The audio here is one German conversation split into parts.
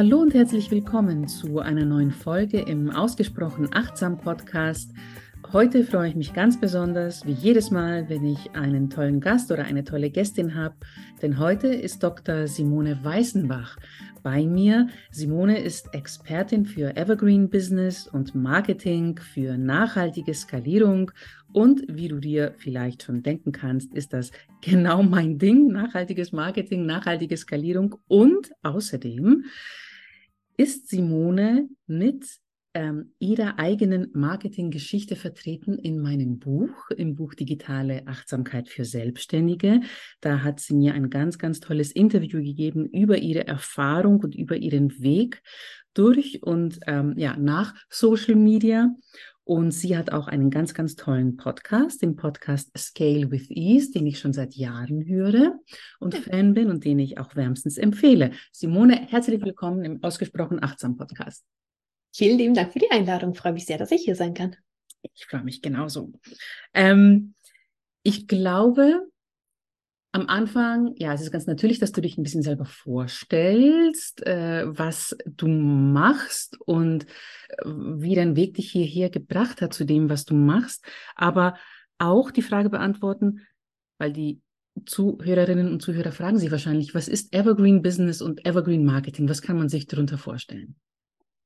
Hallo und herzlich willkommen zu einer neuen Folge im Ausgesprochen Achtsam Podcast. Heute freue ich mich ganz besonders, wie jedes Mal, wenn ich einen tollen Gast oder eine tolle Gästin habe, denn heute ist Dr. Simone Weißenbach bei mir. Simone ist Expertin für Evergreen Business und Marketing für nachhaltige Skalierung und wie du dir vielleicht schon denken kannst, ist das genau mein Ding, nachhaltiges Marketing, nachhaltige Skalierung und außerdem ist Simone mit ähm, ihrer eigenen Marketinggeschichte vertreten in meinem Buch, im Buch Digitale Achtsamkeit für Selbstständige. Da hat sie mir ein ganz, ganz tolles Interview gegeben über ihre Erfahrung und über ihren Weg durch und ähm, ja, nach Social Media. Und sie hat auch einen ganz, ganz tollen Podcast, den Podcast Scale with Ease, den ich schon seit Jahren höre und Fan bin und den ich auch wärmstens empfehle. Simone, herzlich willkommen im Ausgesprochen Achtsam Podcast. Vielen lieben Dank für die Einladung. Ich freue mich sehr, dass ich hier sein kann. Ich freue mich genauso. Ähm, ich glaube, am Anfang, ja, es ist ganz natürlich, dass du dich ein bisschen selber vorstellst, äh, was du machst und äh, wie dein Weg dich hierher gebracht hat zu dem, was du machst. Aber auch die Frage beantworten, weil die Zuhörerinnen und Zuhörer fragen sich wahrscheinlich, was ist Evergreen Business und Evergreen Marketing? Was kann man sich darunter vorstellen?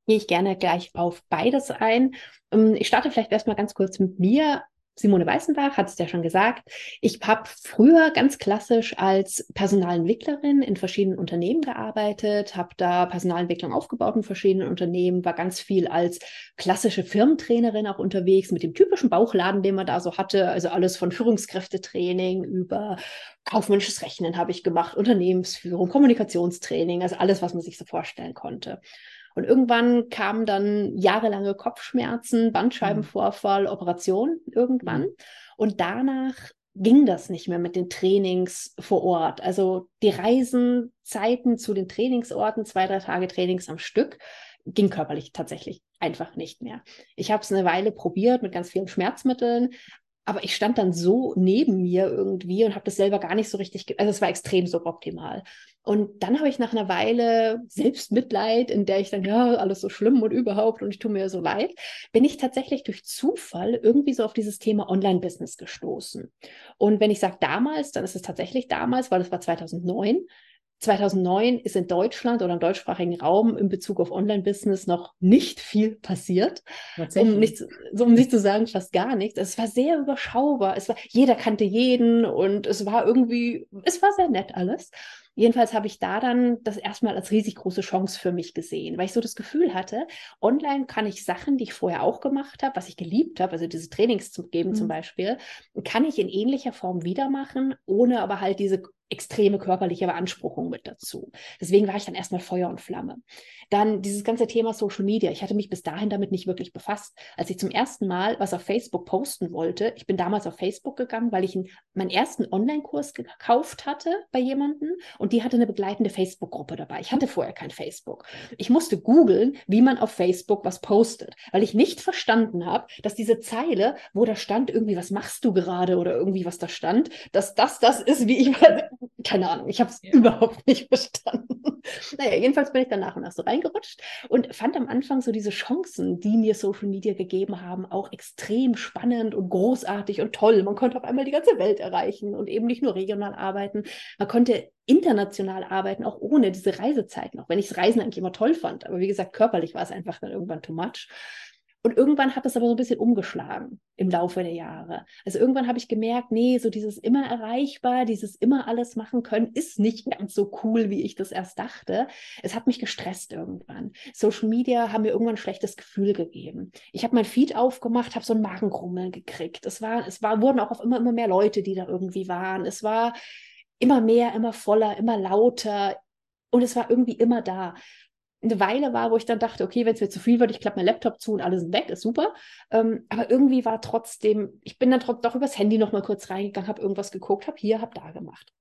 Gehe ich gerne gleich auf beides ein. Ähm, ich starte vielleicht erstmal ganz kurz mit mir. Simone Weißenbach hat es ja schon gesagt. Ich habe früher ganz klassisch als Personalentwicklerin in verschiedenen Unternehmen gearbeitet, habe da Personalentwicklung aufgebaut in verschiedenen Unternehmen, war ganz viel als klassische Firmentrainerin auch unterwegs mit dem typischen Bauchladen, den man da so hatte. Also alles von Führungskräftetraining über kaufmännisches Rechnen habe ich gemacht, Unternehmensführung, Kommunikationstraining, also alles, was man sich so vorstellen konnte. Und irgendwann kamen dann jahrelange Kopfschmerzen, Bandscheibenvorfall, Operation irgendwann. Mhm. Und danach ging das nicht mehr mit den Trainings vor Ort. Also die Reisenzeiten zu den Trainingsorten, zwei, drei Tage Trainings am Stück, ging körperlich tatsächlich einfach nicht mehr. Ich habe es eine Weile probiert mit ganz vielen Schmerzmitteln, aber ich stand dann so neben mir irgendwie und habe das selber gar nicht so richtig, also es war extrem suboptimal. Und dann habe ich nach einer Weile Selbstmitleid, in der ich dann, ja, alles so schlimm und überhaupt und ich tue mir so leid, bin ich tatsächlich durch Zufall irgendwie so auf dieses Thema Online-Business gestoßen. Und wenn ich sage damals, dann ist es tatsächlich damals, weil es war 2009. 2009 ist in Deutschland oder im deutschsprachigen Raum in Bezug auf Online-Business noch nicht viel passiert. Um nicht, so, um nicht zu sagen, fast gar nichts. Es war sehr überschaubar. Es war, jeder kannte jeden und es war irgendwie, es war sehr nett alles. Jedenfalls habe ich da dann das erstmal als riesig große Chance für mich gesehen, weil ich so das Gefühl hatte, online kann ich Sachen, die ich vorher auch gemacht habe, was ich geliebt habe, also diese Trainings zu geben mhm. zum Beispiel, kann ich in ähnlicher Form wieder machen, ohne aber halt diese extreme körperliche Beanspruchung mit dazu. Deswegen war ich dann erstmal Feuer und Flamme. Dann dieses ganze Thema Social Media. Ich hatte mich bis dahin damit nicht wirklich befasst. Als ich zum ersten Mal was auf Facebook posten wollte, ich bin damals auf Facebook gegangen, weil ich einen, meinen ersten Online-Kurs gekauft hatte bei jemandem und die hatte eine begleitende Facebook-Gruppe dabei. Ich hatte vorher kein Facebook. Ich musste googeln, wie man auf Facebook was postet, weil ich nicht verstanden habe, dass diese Zeile, wo da stand irgendwie, was machst du gerade oder irgendwie was da stand, dass das das ist, wie ich, keine Ahnung, ich habe es ja. überhaupt nicht verstanden. naja, jedenfalls bin ich dann nach und nach so reingerutscht und fand am Anfang so diese Chancen, die mir Social Media gegeben haben, auch extrem spannend und großartig und toll. Man konnte auf einmal die ganze Welt erreichen und eben nicht nur regional arbeiten. Man konnte international arbeiten, auch ohne diese Reisezeiten, auch wenn ich das Reisen eigentlich immer toll fand. Aber wie gesagt, körperlich war es einfach dann irgendwann too much. Und irgendwann hat das aber so ein bisschen umgeschlagen im Laufe der Jahre. Also irgendwann habe ich gemerkt, nee, so dieses immer erreichbar, dieses immer alles machen können, ist nicht ganz so cool, wie ich das erst dachte. Es hat mich gestresst irgendwann. Social Media haben mir irgendwann ein schlechtes Gefühl gegeben. Ich habe mein Feed aufgemacht, habe so ein Magenkrummeln gekriegt. Es war, es war, wurden auch auf immer, immer mehr Leute, die da irgendwie waren. Es war immer mehr, immer voller, immer lauter. Und es war irgendwie immer da eine Weile war, wo ich dann dachte, okay, wenn es mir zu viel wird, ich klappe mein Laptop zu und alles ist weg, ist super. Ähm, aber irgendwie war trotzdem, ich bin dann doch übers Handy noch mal kurz reingegangen, habe irgendwas geguckt, habe hier, habe da gemacht.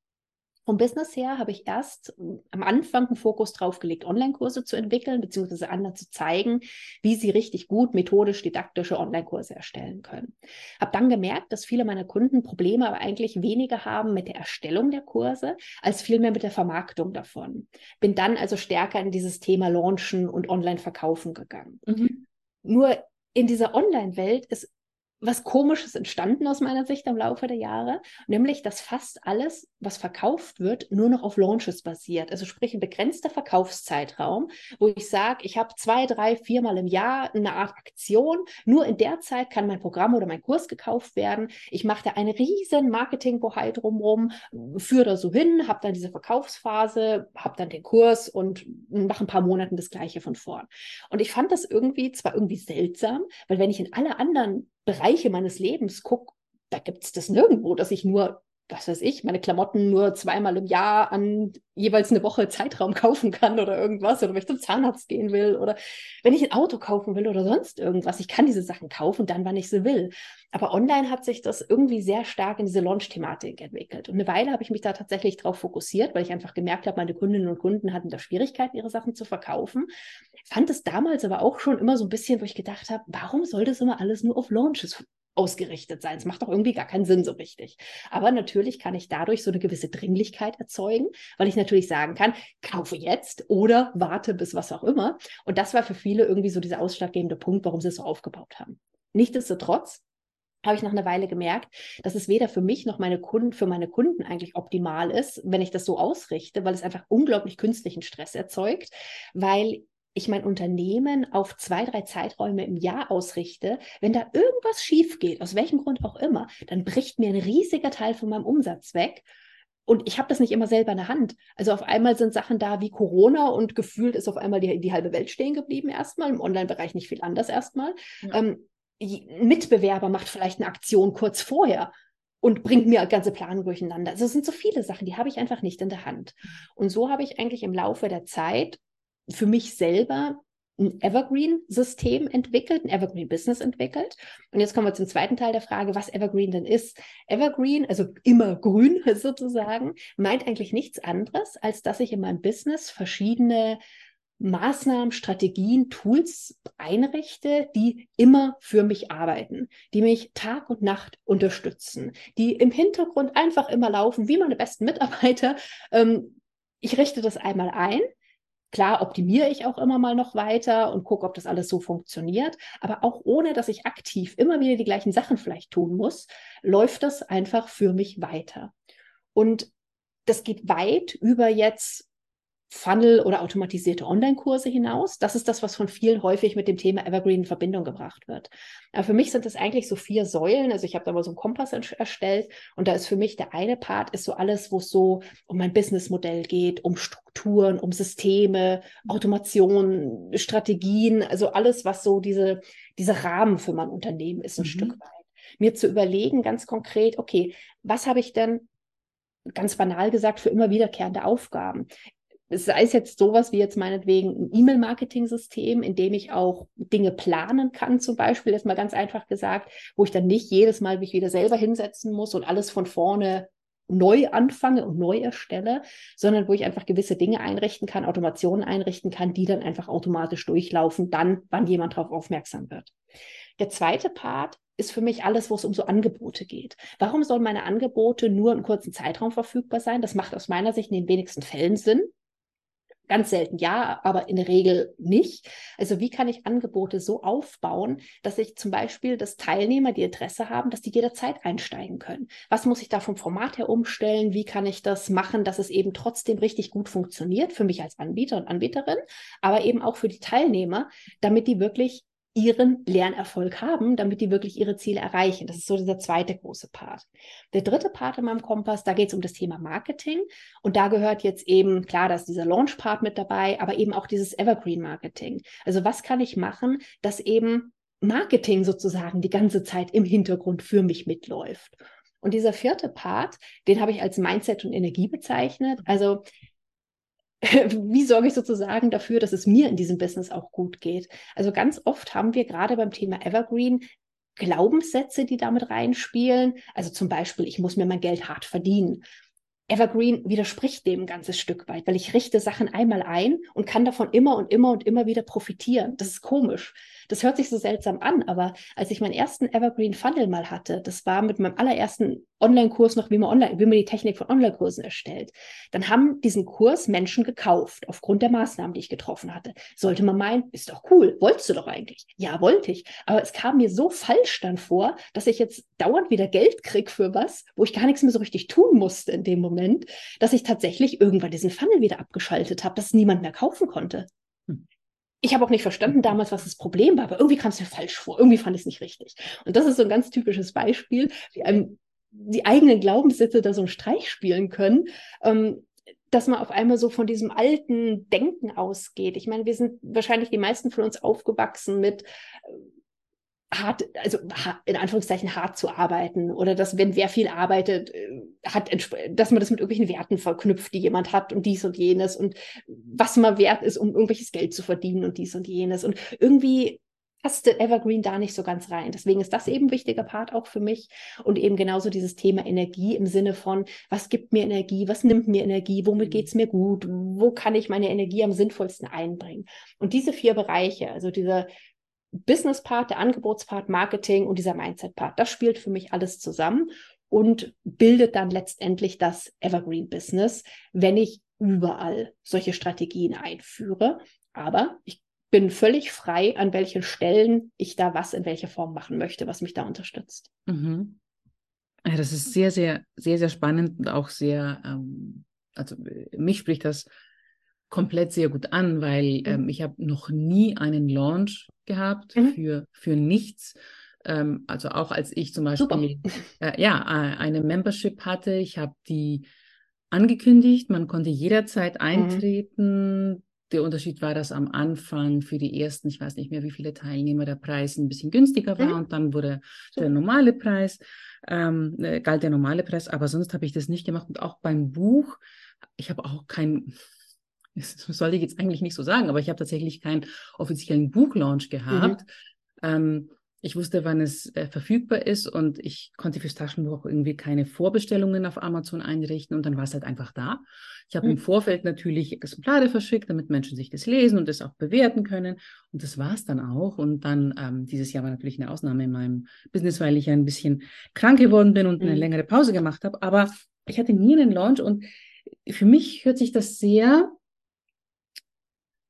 Vom Business her habe ich erst hm, am Anfang einen Fokus drauf gelegt, Online-Kurse zu entwickeln, beziehungsweise anderen zu zeigen, wie sie richtig gut methodisch didaktische Online-Kurse erstellen können. Habe dann gemerkt, dass viele meiner Kunden Probleme aber eigentlich weniger haben mit der Erstellung der Kurse, als vielmehr mit der Vermarktung davon. Bin dann also stärker in dieses Thema Launchen und Online-Verkaufen gegangen. Mhm. Nur in dieser Online-Welt ist was Komisches entstanden aus meiner Sicht im Laufe der Jahre, nämlich dass fast alles, was verkauft wird, nur noch auf Launches basiert. Also sprich ein begrenzter Verkaufszeitraum, wo ich sage, ich habe zwei, drei, viermal im Jahr eine Art Aktion. Nur in der Zeit kann mein Programm oder mein Kurs gekauft werden. Ich mache da eine riesen Marketingbohai drumherum, führe da so hin, habe dann diese Verkaufsphase, habe dann den Kurs und mache ein paar Monate das Gleiche von vorn. Und ich fand das irgendwie zwar irgendwie seltsam, weil wenn ich in alle anderen Bereiche meines Lebens gucke, da gibt es das nirgendwo, dass ich nur, was weiß ich, meine Klamotten nur zweimal im Jahr an jeweils eine Woche Zeitraum kaufen kann oder irgendwas oder wenn ich zum Zahnarzt gehen will oder wenn ich ein Auto kaufen will oder sonst irgendwas. Ich kann diese Sachen kaufen, dann, wann ich sie will. Aber online hat sich das irgendwie sehr stark in diese Launch-Thematik entwickelt. Und eine Weile habe ich mich da tatsächlich drauf fokussiert, weil ich einfach gemerkt habe, meine Kundinnen und Kunden hatten da Schwierigkeiten, ihre Sachen zu verkaufen. Fand es damals aber auch schon immer so ein bisschen, wo ich gedacht habe, warum soll das immer alles nur auf Launches ausgerichtet sein. Es macht doch irgendwie gar keinen Sinn so richtig. Aber natürlich kann ich dadurch so eine gewisse Dringlichkeit erzeugen, weil ich natürlich sagen kann, kaufe jetzt oder warte bis was auch immer. Und das war für viele irgendwie so dieser ausschlaggebende Punkt, warum sie es so aufgebaut haben. Nichtsdestotrotz habe ich nach einer Weile gemerkt, dass es weder für mich noch meine Kunden, für meine Kunden eigentlich optimal ist, wenn ich das so ausrichte, weil es einfach unglaublich künstlichen Stress erzeugt, weil ich mein Unternehmen auf zwei, drei Zeiträume im Jahr ausrichte, wenn da irgendwas schief geht, aus welchem Grund auch immer, dann bricht mir ein riesiger Teil von meinem Umsatz weg. Und ich habe das nicht immer selber in der Hand. Also auf einmal sind Sachen da wie Corona und gefühlt ist auf einmal die, die halbe Welt stehen geblieben erstmal, im Online-Bereich nicht viel anders erstmal. Ja. Ähm, ein Mitbewerber macht vielleicht eine Aktion kurz vorher und bringt mir ganze Planung durcheinander. Also es sind so viele Sachen, die habe ich einfach nicht in der Hand. Mhm. Und so habe ich eigentlich im Laufe der Zeit für mich selber ein Evergreen-System entwickelt, ein Evergreen-Business entwickelt. Und jetzt kommen wir zum zweiten Teil der Frage, was Evergreen denn ist. Evergreen, also immer grün sozusagen, meint eigentlich nichts anderes, als dass ich in meinem Business verschiedene Maßnahmen, Strategien, Tools einrichte, die immer für mich arbeiten, die mich Tag und Nacht unterstützen, die im Hintergrund einfach immer laufen, wie meine besten Mitarbeiter. Ähm, ich richte das einmal ein, Klar optimiere ich auch immer mal noch weiter und gucke, ob das alles so funktioniert. Aber auch ohne, dass ich aktiv immer wieder die gleichen Sachen vielleicht tun muss, läuft das einfach für mich weiter. Und das geht weit über jetzt Funnel oder automatisierte Online-Kurse hinaus. Das ist das, was von vielen häufig mit dem Thema Evergreen in Verbindung gebracht wird. Aber für mich sind das eigentlich so vier Säulen. Also ich habe da mal so einen Kompass erstellt und da ist für mich der eine Part ist so alles, wo es so um mein Businessmodell geht, um Strukturen, um Systeme, Automation, Strategien, also alles, was so diese, diese Rahmen für mein Unternehmen ist, ein mhm. Stück weit. Mir zu überlegen, ganz konkret, okay, was habe ich denn ganz banal gesagt, für immer wiederkehrende Aufgaben sei es jetzt sowas wie jetzt meinetwegen ein E-Mail-Marketing-System, in dem ich auch Dinge planen kann, zum Beispiel, jetzt mal ganz einfach gesagt, wo ich dann nicht jedes Mal mich wieder selber hinsetzen muss und alles von vorne neu anfange und neu erstelle, sondern wo ich einfach gewisse Dinge einrichten kann, Automationen einrichten kann, die dann einfach automatisch durchlaufen, dann, wann jemand darauf aufmerksam wird. Der zweite Part ist für mich alles, wo es um so Angebote geht. Warum sollen meine Angebote nur einen kurzen Zeitraum verfügbar sein? Das macht aus meiner Sicht in den wenigsten Fällen Sinn. Ganz selten ja, aber in der Regel nicht. Also wie kann ich Angebote so aufbauen, dass ich zum Beispiel, dass Teilnehmer, die Interesse haben, dass die jederzeit einsteigen können? Was muss ich da vom Format her umstellen? Wie kann ich das machen, dass es eben trotzdem richtig gut funktioniert für mich als Anbieter und Anbieterin, aber eben auch für die Teilnehmer, damit die wirklich ihren Lernerfolg haben, damit die wirklich ihre Ziele erreichen. Das ist so dieser zweite große Part. Der dritte Part in meinem Kompass, da geht es um das Thema Marketing. Und da gehört jetzt eben, klar, da ist dieser Launch-Part mit dabei, aber eben auch dieses Evergreen-Marketing. Also was kann ich machen, dass eben Marketing sozusagen die ganze Zeit im Hintergrund für mich mitläuft. Und dieser vierte Part, den habe ich als Mindset und Energie bezeichnet. Also wie sorge ich sozusagen dafür, dass es mir in diesem Business auch gut geht? Also ganz oft haben wir gerade beim Thema Evergreen Glaubenssätze, die damit reinspielen. Also zum Beispiel, ich muss mir mein Geld hart verdienen. Evergreen widerspricht dem ein ganzes Stück weit, weil ich richte Sachen einmal ein und kann davon immer und immer und immer wieder profitieren. Das ist komisch. Das hört sich so seltsam an, aber als ich meinen ersten Evergreen Funnel mal hatte, das war mit meinem allerersten Online-Kurs noch, wie man online, wie man die Technik von Online-Kursen erstellt, dann haben diesen Kurs Menschen gekauft aufgrund der Maßnahmen, die ich getroffen hatte. Sollte man meinen, ist doch cool, wolltest du doch eigentlich. Ja, wollte ich. Aber es kam mir so falsch dann vor, dass ich jetzt dauernd wieder Geld krieg für was, wo ich gar nichts mehr so richtig tun musste in dem Moment, dass ich tatsächlich irgendwann diesen Funnel wieder abgeschaltet habe, dass niemand mehr kaufen konnte. Ich habe auch nicht verstanden damals, was das Problem war, aber irgendwie kam es mir falsch vor. Irgendwie fand ich es nicht richtig. Und das ist so ein ganz typisches Beispiel, wie einem die eigenen Glaubenssätze da so einen Streich spielen können. Ähm, dass man auf einmal so von diesem alten Denken ausgeht. Ich meine, wir sind wahrscheinlich die meisten von uns aufgewachsen mit hart, also in Anführungszeichen hart zu arbeiten oder dass, wenn wer viel arbeitet, äh, hat, dass man das mit irgendwelchen Werten verknüpft, die jemand hat und dies und jenes und was man wert ist, um irgendwelches Geld zu verdienen und dies und jenes. Und irgendwie passte Evergreen da nicht so ganz rein. Deswegen ist das eben ein wichtiger Part auch für mich und eben genauso dieses Thema Energie im Sinne von, was gibt mir Energie, was nimmt mir Energie, womit mhm. geht es mir gut, wo kann ich meine Energie am sinnvollsten einbringen. Und diese vier Bereiche, also dieser Business-Part, der Angebotspart, Marketing und dieser Mindset-Part. Das spielt für mich alles zusammen und bildet dann letztendlich das Evergreen-Business, wenn ich überall solche Strategien einführe. Aber ich bin völlig frei, an welchen Stellen ich da was in welcher Form machen möchte, was mich da unterstützt. Mhm. Ja, das ist sehr, sehr, sehr, sehr spannend und auch sehr, ähm, also mich spricht das komplett sehr gut an, weil mhm. ähm, ich habe noch nie einen Launch gehabt mhm. für, für nichts. Ähm, also auch als ich zum Beispiel äh, ja, äh, eine Membership hatte, ich habe die angekündigt, man konnte jederzeit mhm. eintreten. Mhm. Der Unterschied war, dass am Anfang für die ersten, ich weiß nicht mehr, wie viele Teilnehmer der Preis ein bisschen günstiger war mhm. und dann wurde der normale Preis, ähm, äh, galt der normale Preis, aber sonst habe ich das nicht gemacht und auch beim Buch, ich habe auch kein, das sollte ich jetzt eigentlich nicht so sagen, aber ich habe tatsächlich keinen offiziellen Buchlaunch gehabt. Mhm. Ähm, ich wusste, wann es äh, verfügbar ist und ich konnte fürs Taschenbuch irgendwie keine Vorbestellungen auf Amazon einrichten und dann war es halt einfach da. Ich habe mhm. im Vorfeld natürlich Exemplare verschickt, damit Menschen sich das lesen und das auch bewerten können. Und das war es dann auch. Und dann ähm, dieses Jahr war natürlich eine Ausnahme in meinem Business, weil ich ja ein bisschen krank geworden bin und mhm. eine längere Pause gemacht habe. Aber ich hatte nie einen Launch und für mich hört sich das sehr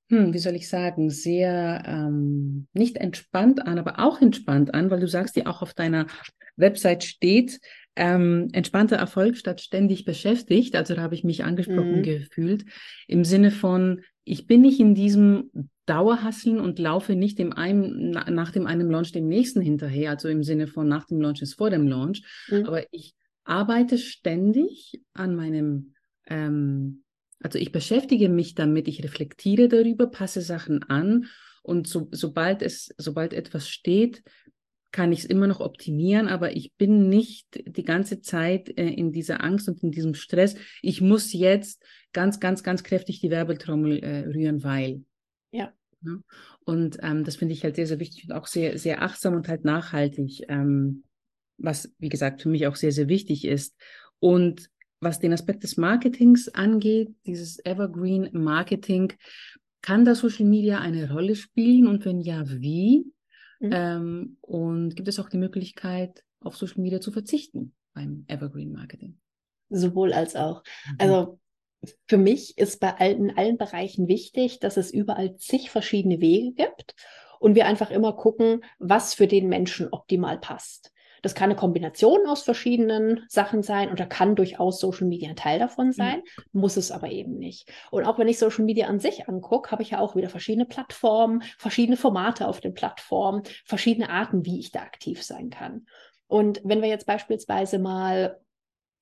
hm, wie soll ich sagen, sehr ähm, nicht entspannt an, aber auch entspannt an, weil du sagst ja auch auf deiner Website steht, ähm, entspannter Erfolg statt ständig beschäftigt. Also da habe ich mich angesprochen mhm. gefühlt im Sinne von, ich bin nicht in diesem Dauerhasseln und laufe nicht dem einen, nach dem einen Launch dem nächsten hinterher, also im Sinne von nach dem Launch ist vor dem Launch, mhm. aber ich arbeite ständig an meinem ähm, also ich beschäftige mich damit, ich reflektiere darüber, passe Sachen an und so, sobald es, sobald etwas steht, kann ich es immer noch optimieren, aber ich bin nicht die ganze Zeit äh, in dieser Angst und in diesem Stress. Ich muss jetzt ganz, ganz, ganz kräftig die Werbetrommel äh, rühren, weil. Ja. ja? Und ähm, das finde ich halt sehr, sehr wichtig und auch sehr, sehr achtsam und halt nachhaltig, ähm, was, wie gesagt, für mich auch sehr, sehr wichtig ist. Und was den Aspekt des Marketings angeht, dieses Evergreen Marketing, kann da Social Media eine Rolle spielen und wenn ja, wie? Mhm. Ähm, und gibt es auch die Möglichkeit, auf Social Media zu verzichten beim Evergreen Marketing? Sowohl als auch. Mhm. Also für mich ist bei allen, in allen Bereichen wichtig, dass es überall zig verschiedene Wege gibt und wir einfach immer gucken, was für den Menschen optimal passt. Das kann eine Kombination aus verschiedenen Sachen sein und da kann durchaus Social Media ein Teil davon mhm. sein, mhm. muss es aber eben nicht. Und auch wenn ich Social Media an sich angucke, habe ich ja auch wieder verschiedene Plattformen, verschiedene Formate auf den Plattformen, verschiedene Arten, wie ich da aktiv sein kann. Und wenn wir jetzt beispielsweise mal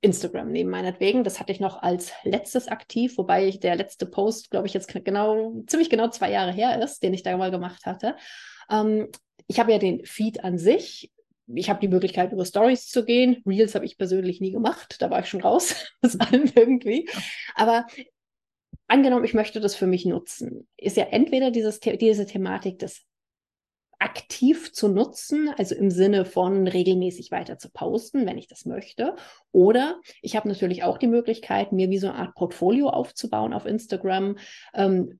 Instagram nehmen, meinetwegen. Das hatte ich noch als letztes aktiv, wobei ich der letzte Post, glaube ich, jetzt genau, ziemlich genau zwei Jahre her ist, den ich da mal gemacht hatte. Ähm, ich habe ja den Feed an sich ich habe die Möglichkeit, über Stories zu gehen. Reels habe ich persönlich nie gemacht. Da war ich schon raus aus allem irgendwie. Aber angenommen, ich möchte das für mich nutzen, ist ja entweder dieses, diese Thematik des aktiv zu nutzen, also im Sinne von regelmäßig weiter zu posten, wenn ich das möchte. Oder ich habe natürlich auch die Möglichkeit, mir wie so eine Art Portfolio aufzubauen auf Instagram, ähm,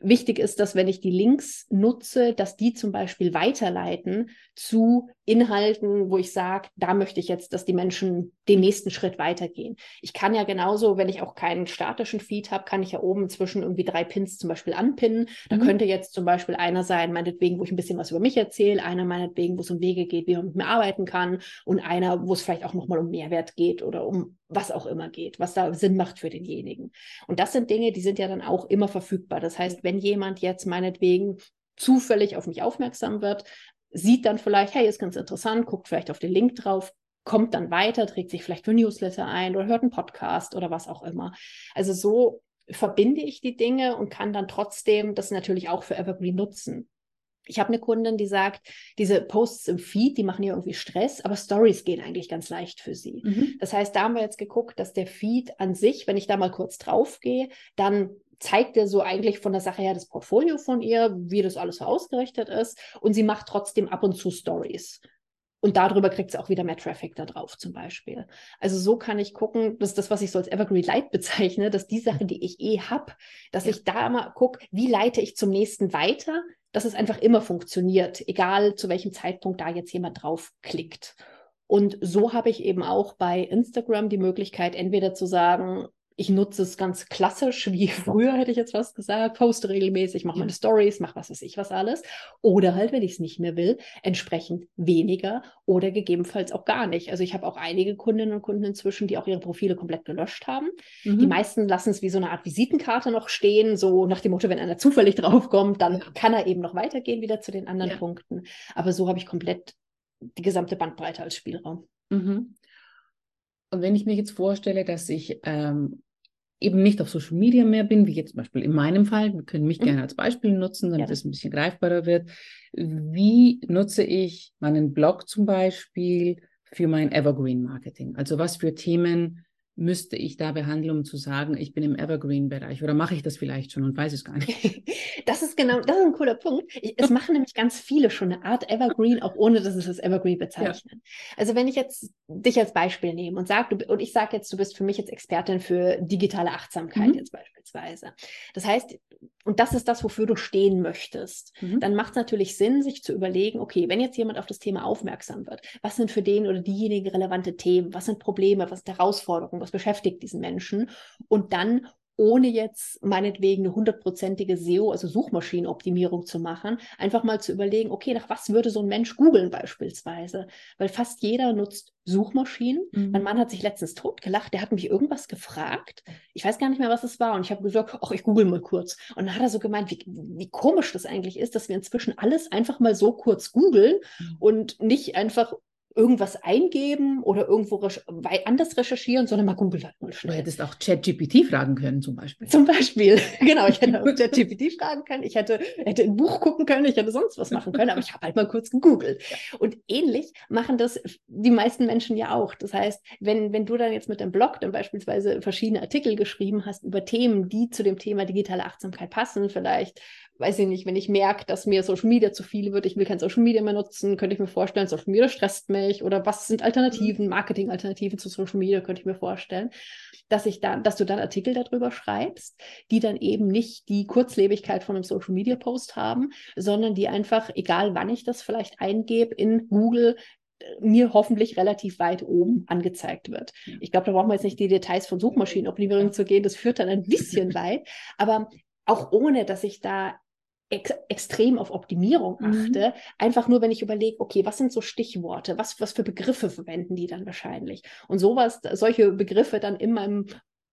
wichtig ist, dass wenn ich die Links nutze, dass die zum Beispiel weiterleiten zu Inhalten, wo ich sage, da möchte ich jetzt, dass die Menschen den nächsten Schritt weitergehen. Ich kann ja genauso, wenn ich auch keinen statischen Feed habe, kann ich ja oben zwischen irgendwie drei Pins zum Beispiel anpinnen. Da mhm. könnte jetzt zum Beispiel einer sein, meinetwegen, wo ich ein bisschen was über mich erzähle, einer meinetwegen, wo es um Wege geht, wie man mit mir arbeiten kann und einer, wo es vielleicht auch nochmal um Mehrwert geht oder um was auch immer geht, was da Sinn macht für denjenigen. Und das sind Dinge, die sind ja dann auch immer verfügbar. Das heißt, wenn jemand jetzt meinetwegen zufällig auf mich aufmerksam wird, sieht dann vielleicht, hey, ist ganz interessant, guckt vielleicht auf den Link drauf, kommt dann weiter, trägt sich vielleicht für Newsletter ein oder hört einen Podcast oder was auch immer. Also so verbinde ich die Dinge und kann dann trotzdem das natürlich auch für Evergreen nutzen. Ich habe eine Kundin, die sagt, diese Posts im Feed, die machen ja irgendwie Stress, aber Stories gehen eigentlich ganz leicht für sie. Mhm. Das heißt, da haben wir jetzt geguckt, dass der Feed an sich, wenn ich da mal kurz drauf gehe, dann zeigt er so eigentlich von der Sache her das Portfolio von ihr, wie das alles so ausgerichtet ist. Und sie macht trotzdem ab und zu Stories. Und darüber kriegt sie auch wieder mehr Traffic da drauf zum Beispiel. Also so kann ich gucken, das ist das, was ich so als Evergreen Light bezeichne, dass die Sachen, die ich eh habe, dass ja. ich da mal gucke, wie leite ich zum nächsten weiter, dass es einfach immer funktioniert, egal zu welchem Zeitpunkt da jetzt jemand draufklickt. Und so habe ich eben auch bei Instagram die Möglichkeit, entweder zu sagen, ich nutze es ganz klassisch, wie früher hätte ich jetzt was gesagt, poste regelmäßig, mache meine Stories, mache was weiß ich was alles. Oder halt, wenn ich es nicht mehr will, entsprechend weniger oder gegebenenfalls auch gar nicht. Also ich habe auch einige Kundinnen und Kunden inzwischen, die auch ihre Profile komplett gelöscht haben. Mhm. Die meisten lassen es wie so eine Art Visitenkarte noch stehen, so nach dem Motto, wenn einer zufällig draufkommt, dann ja. kann er eben noch weitergehen wieder zu den anderen ja. Punkten. Aber so habe ich komplett die gesamte Bandbreite als Spielraum. Mhm. Und wenn ich mir jetzt vorstelle, dass ich ähm, eben nicht auf Social Media mehr bin, wie jetzt zum Beispiel in meinem Fall, wir können mich mhm. gerne als Beispiel nutzen, damit ja. es ein bisschen greifbarer wird. Wie nutze ich meinen Blog zum Beispiel für mein Evergreen Marketing? Also was für Themen müsste ich da behandeln, um zu sagen, ich bin im Evergreen-Bereich? Oder mache ich das vielleicht schon und weiß es gar nicht? das ist genau, das ist ein cooler Punkt. Es machen nämlich ganz viele schon eine Art Evergreen, auch ohne dass es das Evergreen bezeichnen. Ja. Also wenn ich jetzt dich als Beispiel nehme und sage, und ich sage jetzt, du bist für mich jetzt Expertin für digitale Achtsamkeit mhm. jetzt beispielsweise. Das heißt, und das ist das, wofür du stehen möchtest, mhm. dann macht es natürlich Sinn, sich zu überlegen, okay, wenn jetzt jemand auf das Thema aufmerksam wird, was sind für den oder diejenigen relevante Themen, was sind Probleme, was sind Herausforderungen, was beschäftigt diesen Menschen und dann ohne jetzt meinetwegen eine hundertprozentige SEO, also Suchmaschinenoptimierung zu machen, einfach mal zu überlegen, okay, nach was würde so ein Mensch googeln beispielsweise? Weil fast jeder nutzt Suchmaschinen. Mhm. Mein Mann hat sich letztens totgelacht, der hat mich irgendwas gefragt. Ich weiß gar nicht mehr, was es war. Und ich habe gesagt, ach, ich google mal kurz. Und dann hat er so gemeint, wie, wie komisch das eigentlich ist, dass wir inzwischen alles einfach mal so kurz googeln mhm. und nicht einfach irgendwas eingeben oder irgendwo recherch anders recherchieren, sondern mal Google halt mal schnell. Du hättest auch ChatGPT fragen können zum Beispiel. Zum Beispiel, genau. Ich hätte auch ChatGPT fragen können, ich hätte, hätte ein Buch gucken können, ich hätte sonst was machen können, aber ich habe halt mal kurz gegoogelt. Und ähnlich machen das die meisten Menschen ja auch. Das heißt, wenn, wenn du dann jetzt mit dem Blog dann beispielsweise verschiedene Artikel geschrieben hast über Themen, die zu dem Thema digitale Achtsamkeit passen, vielleicht weiß ich nicht, wenn ich merke, dass mir Social Media zu viel wird, ich will kein Social Media mehr nutzen, könnte ich mir vorstellen, Social Media stresst mich oder was sind Alternativen, mhm. Marketing-Alternativen zu Social Media, könnte ich mir vorstellen, dass ich dann, dass du dann Artikel darüber schreibst, die dann eben nicht die Kurzlebigkeit von einem Social Media Post haben, sondern die einfach, egal wann ich das vielleicht eingebe, in Google äh, mir hoffentlich relativ weit oben angezeigt wird. Ich glaube, da brauchen wir jetzt nicht die Details von Suchmaschinenoptimierung zu gehen, das führt dann ein bisschen weit, aber auch ohne, dass ich da ex extrem auf Optimierung mhm. achte. Mhm. Einfach nur, wenn ich überlege, okay, was sind so Stichworte? Was, was für Begriffe verwenden die dann wahrscheinlich? Und sowas, solche Begriffe dann in meinem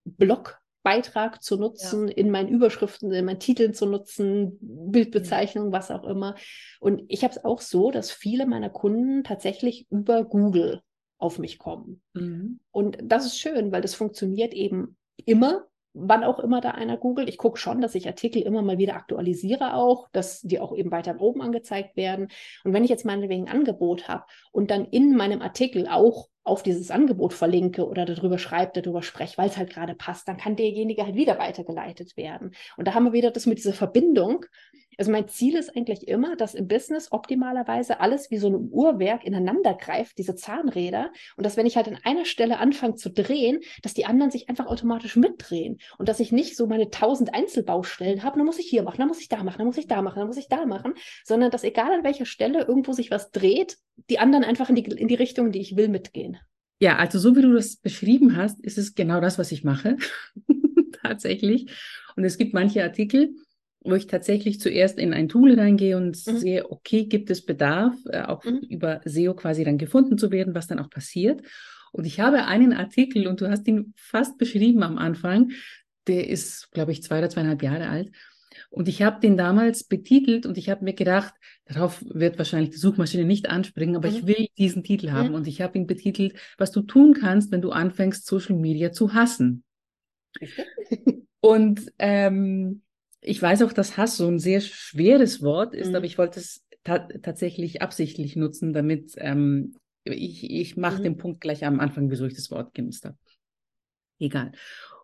Blogbeitrag zu nutzen, ja. in meinen Überschriften, in meinen Titeln zu nutzen, Bildbezeichnungen, was auch immer. Und ich habe es auch so, dass viele meiner Kunden tatsächlich über Google auf mich kommen. Mhm. Und das ist schön, weil das funktioniert eben immer wann auch immer da einer googelt. Ich gucke schon, dass ich Artikel immer mal wieder aktualisiere auch, dass die auch eben weiter oben angezeigt werden. Und wenn ich jetzt meinetwegen ein Angebot habe und dann in meinem Artikel auch auf dieses Angebot verlinke oder darüber schreibe, darüber spreche, weil es halt gerade passt, dann kann derjenige halt wieder weitergeleitet werden. Und da haben wir wieder das mit dieser Verbindung. Also mein Ziel ist eigentlich immer, dass im Business optimalerweise alles wie so ein Uhrwerk ineinander greift, diese Zahnräder. Und dass wenn ich halt an einer Stelle anfange zu drehen, dass die anderen sich einfach automatisch mitdrehen. Und dass ich nicht so meine tausend Einzelbaustellen habe, dann muss ich hier machen, dann muss ich da machen, dann muss ich da machen, dann muss ich da machen, sondern dass egal an welcher Stelle irgendwo sich was dreht, die anderen einfach in die, in die Richtung, die ich will, mitgehen. Ja, also so wie du das beschrieben hast, ist es genau das, was ich mache. Tatsächlich. Und es gibt manche Artikel, wo ich tatsächlich zuerst in ein Tool reingehe und mhm. sehe, okay, gibt es Bedarf, äh, auch mhm. über SEO quasi dann gefunden zu werden, was dann auch passiert. Und ich habe einen Artikel, und du hast ihn fast beschrieben am Anfang, der ist, glaube ich, zwei oder zweieinhalb Jahre alt. Und ich habe den damals betitelt und ich habe mir gedacht, darauf wird wahrscheinlich die Suchmaschine nicht anspringen, aber mhm. ich will diesen Titel haben. Mhm. Und ich habe ihn betitelt, was du tun kannst, wenn du anfängst, Social Media zu hassen. und ähm, ich weiß auch, dass Hass so ein sehr schweres Wort ist, mhm. aber ich wollte es ta tatsächlich absichtlich nutzen, damit ähm, ich, ich mache mhm. den Punkt gleich am Anfang, wieso ich das Wort genutzt habe. Egal.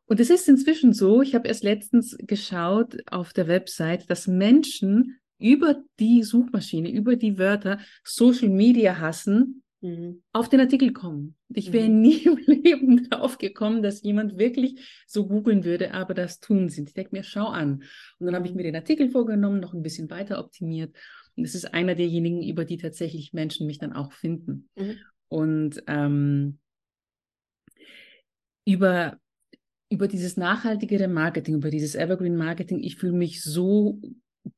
Und es ist inzwischen so, ich habe erst letztens geschaut auf der Website, dass Menschen über die Suchmaschine, über die Wörter Social Media hassen, mhm. auf den Artikel kommen. Ich wäre mhm. nie im Leben drauf gekommen, dass jemand wirklich so googeln würde, aber das tun sie. Ich denke mir, schau an. Und dann habe ich mhm. mir den Artikel vorgenommen, noch ein bisschen weiter optimiert. Und es ist einer derjenigen, über die tatsächlich Menschen mich dann auch finden. Mhm. Und ähm, über über dieses nachhaltigere Marketing, über dieses Evergreen Marketing, ich fühle mich so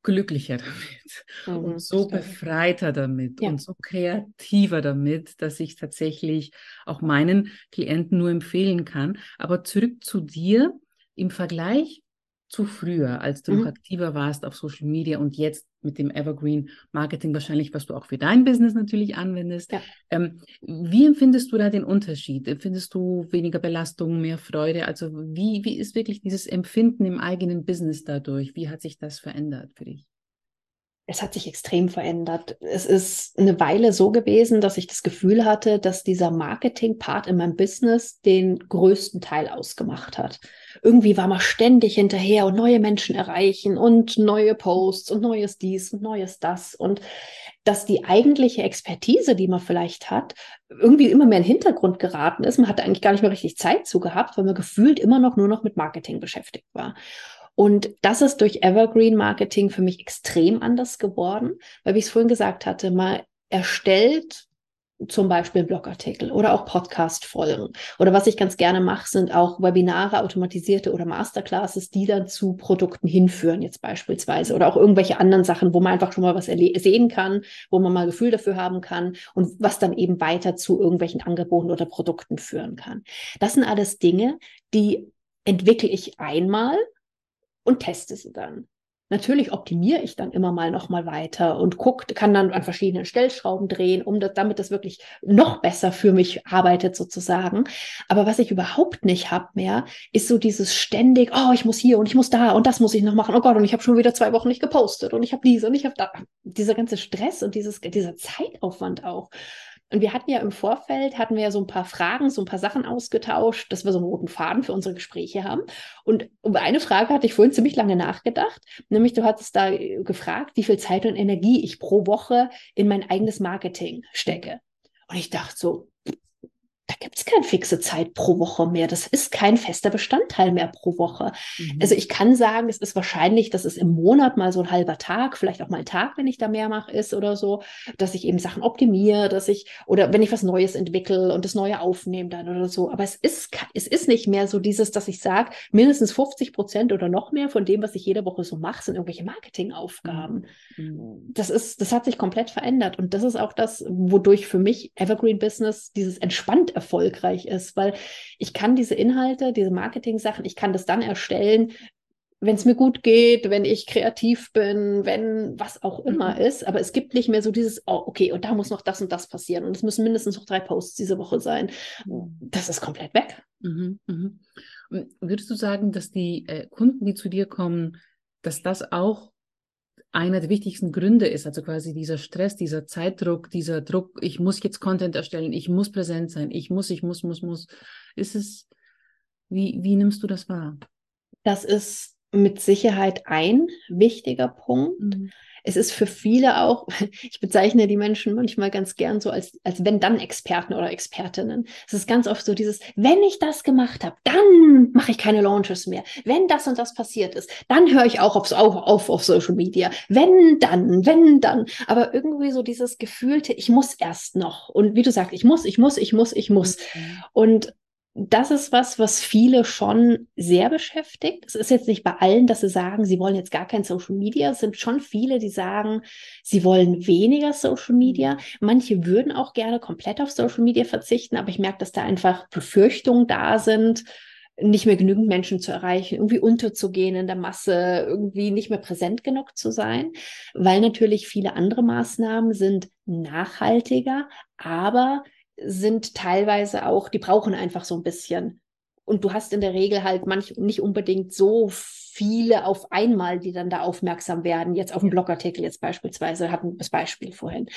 glücklicher damit mhm, und so befreiter damit ja. und so kreativer damit, dass ich tatsächlich auch meinen Klienten nur empfehlen kann. Aber zurück zu dir im Vergleich zu früher, als du mhm. noch aktiver warst auf Social Media und jetzt mit dem Evergreen Marketing wahrscheinlich, was du auch für dein Business natürlich anwendest. Ja. Ähm, wie empfindest du da den Unterschied? Empfindest du weniger Belastung, mehr Freude? Also wie, wie ist wirklich dieses Empfinden im eigenen Business dadurch? Wie hat sich das verändert für dich? Es hat sich extrem verändert. Es ist eine Weile so gewesen, dass ich das Gefühl hatte, dass dieser Marketing-Part in meinem Business den größten Teil ausgemacht hat. Irgendwie war man ständig hinterher und neue Menschen erreichen und neue Posts und neues dies und neues das und dass die eigentliche Expertise, die man vielleicht hat, irgendwie immer mehr in den Hintergrund geraten ist. Man hatte eigentlich gar nicht mehr richtig Zeit zu gehabt, weil man gefühlt immer noch nur noch mit Marketing beschäftigt war. Und das ist durch Evergreen Marketing für mich extrem anders geworden, weil wie ich es vorhin gesagt hatte, man erstellt zum Beispiel Blogartikel oder auch Podcast-Folgen. Oder was ich ganz gerne mache, sind auch Webinare, automatisierte oder Masterclasses, die dann zu Produkten hinführen, jetzt beispielsweise. Oder auch irgendwelche anderen Sachen, wo man einfach schon mal was sehen kann, wo man mal Gefühl dafür haben kann und was dann eben weiter zu irgendwelchen Angeboten oder Produkten führen kann. Das sind alles Dinge, die entwickle ich einmal und teste sie dann. Natürlich optimiere ich dann immer mal noch mal weiter und gucke, kann dann an verschiedenen Stellschrauben drehen, um das, damit das wirklich noch besser für mich arbeitet sozusagen. Aber was ich überhaupt nicht habe mehr, ist so dieses ständig, oh, ich muss hier und ich muss da und das muss ich noch machen. Oh Gott, und ich habe schon wieder zwei Wochen nicht gepostet und ich habe diese und ich habe da. Dieser ganze Stress und dieses, dieser Zeitaufwand auch. Und wir hatten ja im Vorfeld, hatten wir ja so ein paar Fragen, so ein paar Sachen ausgetauscht, dass wir so einen roten Faden für unsere Gespräche haben. Und über eine Frage hatte ich vorhin ziemlich lange nachgedacht, nämlich du hattest da gefragt, wie viel Zeit und Energie ich pro Woche in mein eigenes Marketing stecke. Und ich dachte so, da gibt es keine fixe Zeit pro Woche mehr. Das ist kein fester Bestandteil mehr pro Woche. Mhm. Also ich kann sagen, es ist wahrscheinlich, dass es im Monat mal so ein halber Tag, vielleicht auch mal ein Tag, wenn ich da mehr mache, ist oder so, dass ich eben Sachen optimiere, dass ich, oder wenn ich was Neues entwickle und das Neue aufnehme dann oder so. Aber es ist, es ist nicht mehr so dieses, dass ich sage, mindestens 50 Prozent oder noch mehr von dem, was ich jede Woche so mache, sind irgendwelche Marketingaufgaben. Mhm. Das ist, das hat sich komplett verändert. Und das ist auch das, wodurch für mich Evergreen Business dieses entspannt erfolgreich ist, weil ich kann diese Inhalte, diese Marketing-Sachen, ich kann das dann erstellen, wenn es mir gut geht, wenn ich kreativ bin, wenn was auch immer mhm. ist. Aber es gibt nicht mehr so dieses, oh, okay, und da muss noch das und das passieren. Und es müssen mindestens noch drei Posts diese Woche sein. Mhm. Das ist komplett weg. Mhm, mhm. Würdest du sagen, dass die äh, Kunden, die zu dir kommen, dass das auch einer der wichtigsten Gründe ist, also quasi dieser Stress, dieser Zeitdruck, dieser Druck, ich muss jetzt Content erstellen, ich muss präsent sein, ich muss, ich muss, muss, muss. Ist es, wie, wie nimmst du das wahr? Das ist mit Sicherheit ein wichtiger Punkt. Mhm es ist für viele auch, ich bezeichne die Menschen manchmal ganz gern so als, als wenn-dann-Experten oder Expertinnen. Es ist ganz oft so dieses, wenn ich das gemacht habe, dann mache ich keine Launches mehr. Wenn das und das passiert ist, dann höre ich auch aufs, auf, auf, auf Social Media. Wenn dann, wenn dann. Aber irgendwie so dieses gefühlte, ich muss erst noch. Und wie du sagst, ich muss, ich muss, ich muss, ich muss. Mhm. Und das ist was, was viele schon sehr beschäftigt. Es ist jetzt nicht bei allen, dass sie sagen, sie wollen jetzt gar kein Social Media. Es sind schon viele, die sagen, sie wollen weniger Social Media. Manche würden auch gerne komplett auf Social Media verzichten, aber ich merke, dass da einfach Befürchtungen da sind, nicht mehr genügend Menschen zu erreichen, irgendwie unterzugehen in der Masse, irgendwie nicht mehr präsent genug zu sein, weil natürlich viele andere Maßnahmen sind nachhaltiger, aber sind teilweise auch, die brauchen einfach so ein bisschen. Und du hast in der Regel halt manch nicht unbedingt so viele auf einmal, die dann da aufmerksam werden. Jetzt auf dem Blogartikel jetzt beispielsweise hatten wir das Beispiel vorhin.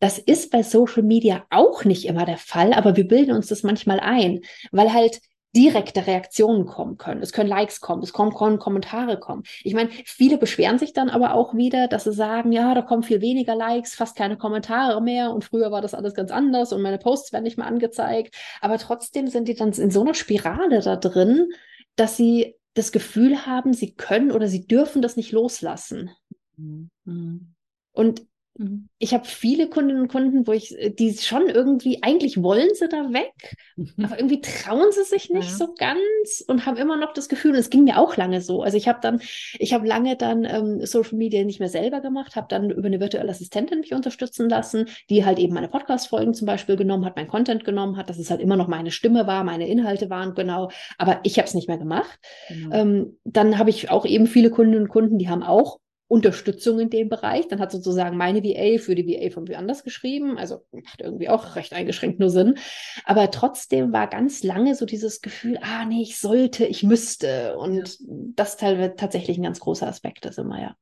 Das ist bei Social Media auch nicht immer der Fall, aber wir bilden uns das manchmal ein, weil halt direkte Reaktionen kommen können. Es können Likes kommen, es kommen, können Kommentare kommen. Ich meine, viele beschweren sich dann aber auch wieder, dass sie sagen, ja, da kommen viel weniger Likes, fast keine Kommentare mehr und früher war das alles ganz anders und meine Posts werden nicht mehr angezeigt. Aber trotzdem sind die dann in so einer Spirale da drin, dass sie das Gefühl haben, sie können oder sie dürfen das nicht loslassen. Mhm. Und Mhm. Ich habe viele Kundinnen und Kunden, wo ich, äh, die schon irgendwie, eigentlich wollen sie da weg, mhm. aber irgendwie trauen sie sich nicht ja. so ganz und haben immer noch das Gefühl, und es ging mir auch lange so. Also ich habe dann, ich habe lange dann ähm, Social Media nicht mehr selber gemacht, habe dann über eine virtuelle Assistentin mich unterstützen lassen, die halt eben meine Podcast-Folgen zum Beispiel genommen hat, mein Content genommen hat, dass es halt immer noch meine Stimme war, meine Inhalte waren, genau, aber ich habe es nicht mehr gemacht. Genau. Ähm, dann habe ich auch eben viele Kundinnen und Kunden, die haben auch Unterstützung in dem Bereich. Dann hat sozusagen meine VA für die VA von woanders geschrieben. Also macht irgendwie auch recht eingeschränkt nur Sinn. Aber trotzdem war ganz lange so dieses Gefühl, ah nee, ich sollte, ich müsste. Und das teilweise tatsächlich ein ganz großer Aspekt ist immer, ja.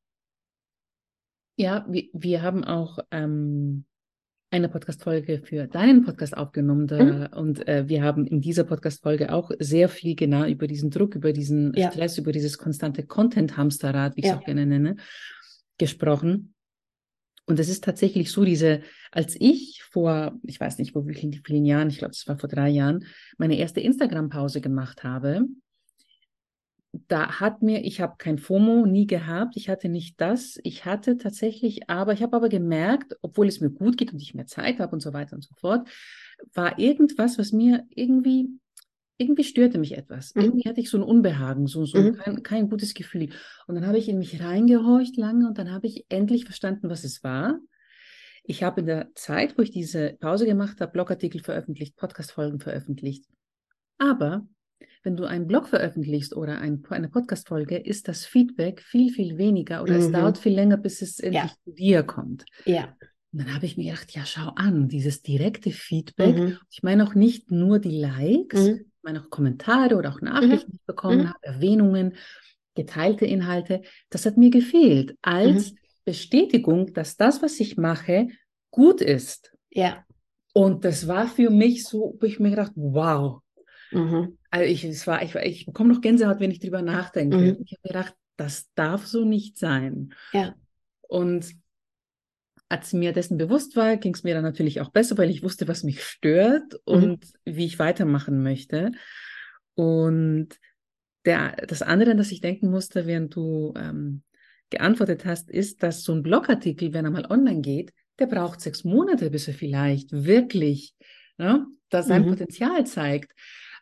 Ja, wir, wir haben auch ähm, eine Podcast-Folge für deinen Podcast aufgenommen. Da, mhm. Und äh, wir haben in dieser Podcast-Folge auch sehr viel genau über diesen Druck, über diesen ja. Stress, über dieses konstante Content-Hamsterrad, wie ich es auch gerne nenne, gesprochen. Und es ist tatsächlich so, diese, als ich vor, ich weiß nicht, wo wie vielen Jahren, ich glaube, es war vor drei Jahren, meine erste Instagram-Pause gemacht habe, da hat mir, ich habe kein FOMO nie gehabt, ich hatte nicht das, ich hatte tatsächlich, aber ich habe aber gemerkt, obwohl es mir gut geht und ich mehr Zeit habe und so weiter und so fort, war irgendwas, was mir irgendwie, irgendwie störte mich etwas. Mhm. Irgendwie hatte ich so ein Unbehagen, so, so mhm. kein, kein gutes Gefühl. Und dann habe ich in mich reingehorcht lange und dann habe ich endlich verstanden, was es war. Ich habe in der Zeit, wo ich diese Pause gemacht habe, Blogartikel veröffentlicht, Podcast-Folgen veröffentlicht. Aber wenn du einen Blog veröffentlichst oder ein, eine Podcast-Folge, ist das Feedback viel, viel weniger oder mhm. es dauert viel länger, bis es endlich ja. zu dir kommt. Ja. Und dann habe ich mir gedacht, ja, schau an, dieses direkte Feedback. Mhm. Ich meine auch nicht nur die Likes, mhm. ich meine auch Kommentare oder auch Nachrichten, die ich bekommen mhm. habe, Erwähnungen, geteilte Inhalte. Das hat mir gefehlt als mhm. Bestätigung, dass das, was ich mache, gut ist. Ja. Und das war für mich so, wo ich mir gedacht, wow, Mhm. Also ich, es war, ich, ich bekomme noch Gänsehaut, wenn ich drüber nachdenke. Mhm. Ich habe gedacht, das darf so nicht sein. Ja. Und als mir dessen bewusst war, ging es mir dann natürlich auch besser, weil ich wusste, was mich stört mhm. und wie ich weitermachen möchte. Und der, das andere, das ich denken musste, während du ähm, geantwortet hast, ist, dass so ein Blogartikel, wenn er mal online geht, der braucht sechs Monate, bis er vielleicht wirklich ne, da sein mhm. Potenzial zeigt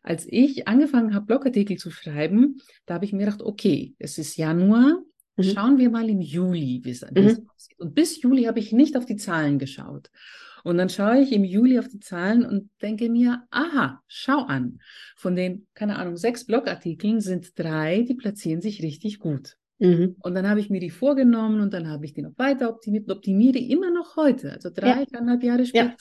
als ich angefangen habe, Blogartikel zu schreiben, da habe ich mir gedacht, okay, es ist Januar, mhm. schauen wir mal im Juli, wie es mhm. aussieht. Und bis Juli habe ich nicht auf die Zahlen geschaut. Und dann schaue ich im Juli auf die Zahlen und denke mir, aha, schau an. Von den, keine Ahnung, sechs Blogartikeln sind drei, die platzieren sich richtig gut. Mhm. Und dann habe ich mir die vorgenommen und dann habe ich die noch weiter optimiert und optimiere immer noch heute, also drei, ja. dreieinhalb Jahre später. Ja.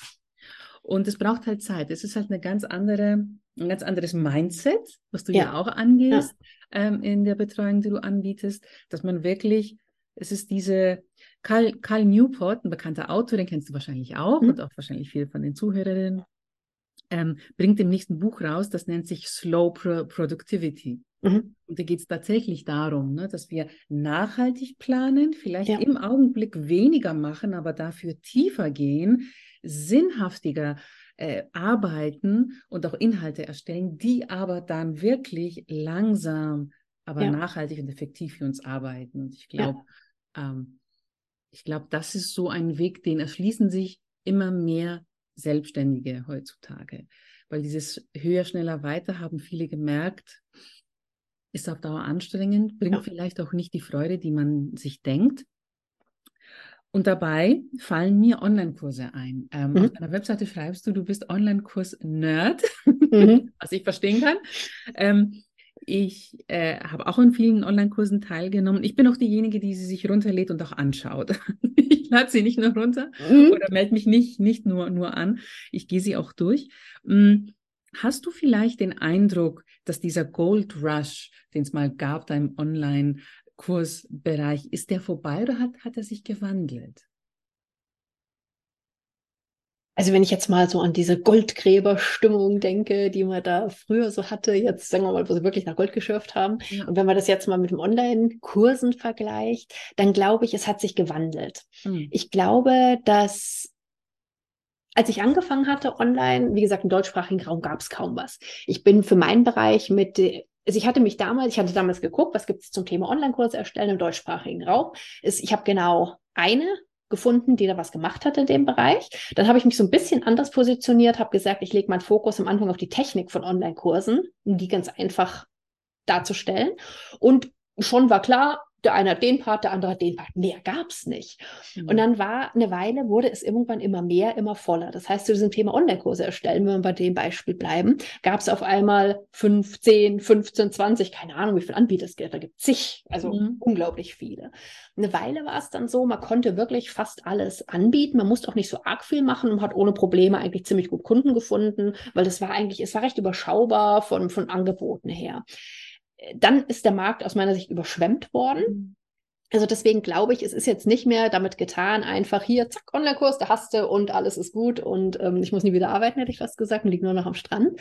Und es braucht halt Zeit. Es ist halt eine ganz andere ein ganz anderes Mindset, was du ja, ja auch angehst ja. Ähm, in der Betreuung, die du anbietest, dass man wirklich, es ist diese Carl, Carl Newport, ein bekannter Autor, den kennst du wahrscheinlich auch mhm. und auch wahrscheinlich viele von den Zuhörerinnen, ähm, bringt im nächsten Buch raus, das nennt sich Slow Pro Productivity. Mhm. Und da geht es tatsächlich darum, ne, dass wir nachhaltig planen, vielleicht ja. im Augenblick weniger machen, aber dafür tiefer gehen, sinnhaftiger äh, arbeiten und auch Inhalte erstellen, die aber dann wirklich langsam, aber ja. nachhaltig und effektiv für uns arbeiten. Und ich glaube, ja. ähm, ich glaube, das ist so ein Weg, den erschließen sich immer mehr Selbstständige heutzutage. Weil dieses höher, schneller, weiter haben viele gemerkt, ist auf Dauer anstrengend, bringt ja. vielleicht auch nicht die Freude, die man sich denkt. Und dabei fallen mir Online-Kurse ein. Ähm, mhm. Auf deiner Webseite schreibst du, du bist Online-Kurs-Nerd, mhm. was ich verstehen kann. Ähm, ich äh, habe auch in vielen Online-Kursen teilgenommen. Ich bin auch diejenige, die sie sich runterlädt und auch anschaut. ich lade sie nicht nur runter mhm. oder melde mich nicht, nicht nur, nur an. Ich gehe sie auch durch. Mhm. Hast du vielleicht den Eindruck, dass dieser Gold Rush, den es mal gab, da im Online-Kursbereich, ist der vorbei oder hat, hat er sich gewandelt? Also wenn ich jetzt mal so an diese Goldgräberstimmung denke, die man da früher so hatte, jetzt sagen wir mal, wo sie wirklich nach Gold geschürft haben. Ja. Und wenn man das jetzt mal mit dem Online-Kursen vergleicht, dann glaube ich, es hat sich gewandelt. Mhm. Ich glaube, dass als ich angefangen hatte online, wie gesagt, im deutschsprachigen Raum gab es kaum was. Ich bin für meinen Bereich mit also ich hatte mich damals, ich hatte damals geguckt, was gibt es zum Thema Online-Kurse erstellen im deutschsprachigen Raum. Ist, ich habe genau eine gefunden, die da was gemacht hat in dem Bereich. Dann habe ich mich so ein bisschen anders positioniert, habe gesagt, ich lege meinen Fokus am Anfang auf die Technik von Online-Kursen, um die ganz einfach darzustellen. Und schon war klar, der eine hat den Part, der andere hat den Part. Mehr gab es nicht. Mhm. Und dann war eine Weile, wurde es irgendwann immer mehr, immer voller. Das heißt, zu diesem Thema Online-Kurse erstellen, wenn wir bei dem Beispiel bleiben, gab es auf einmal 5, 10, 15, 20, keine Ahnung, wie viele Anbieter es gibt. Da gibt es zig, also mhm. unglaublich viele. Eine Weile war es dann so, man konnte wirklich fast alles anbieten. Man musste auch nicht so arg viel machen und hat ohne Probleme eigentlich ziemlich gut Kunden gefunden, weil das war eigentlich, es war recht überschaubar von, von Angeboten her dann ist der Markt aus meiner Sicht überschwemmt worden. Mhm. Also deswegen glaube ich, es ist jetzt nicht mehr damit getan, einfach hier, zack, Online-Kurs, da hast du und alles ist gut und ähm, ich muss nie wieder arbeiten, hätte ich fast gesagt, und liege nur noch am Strand.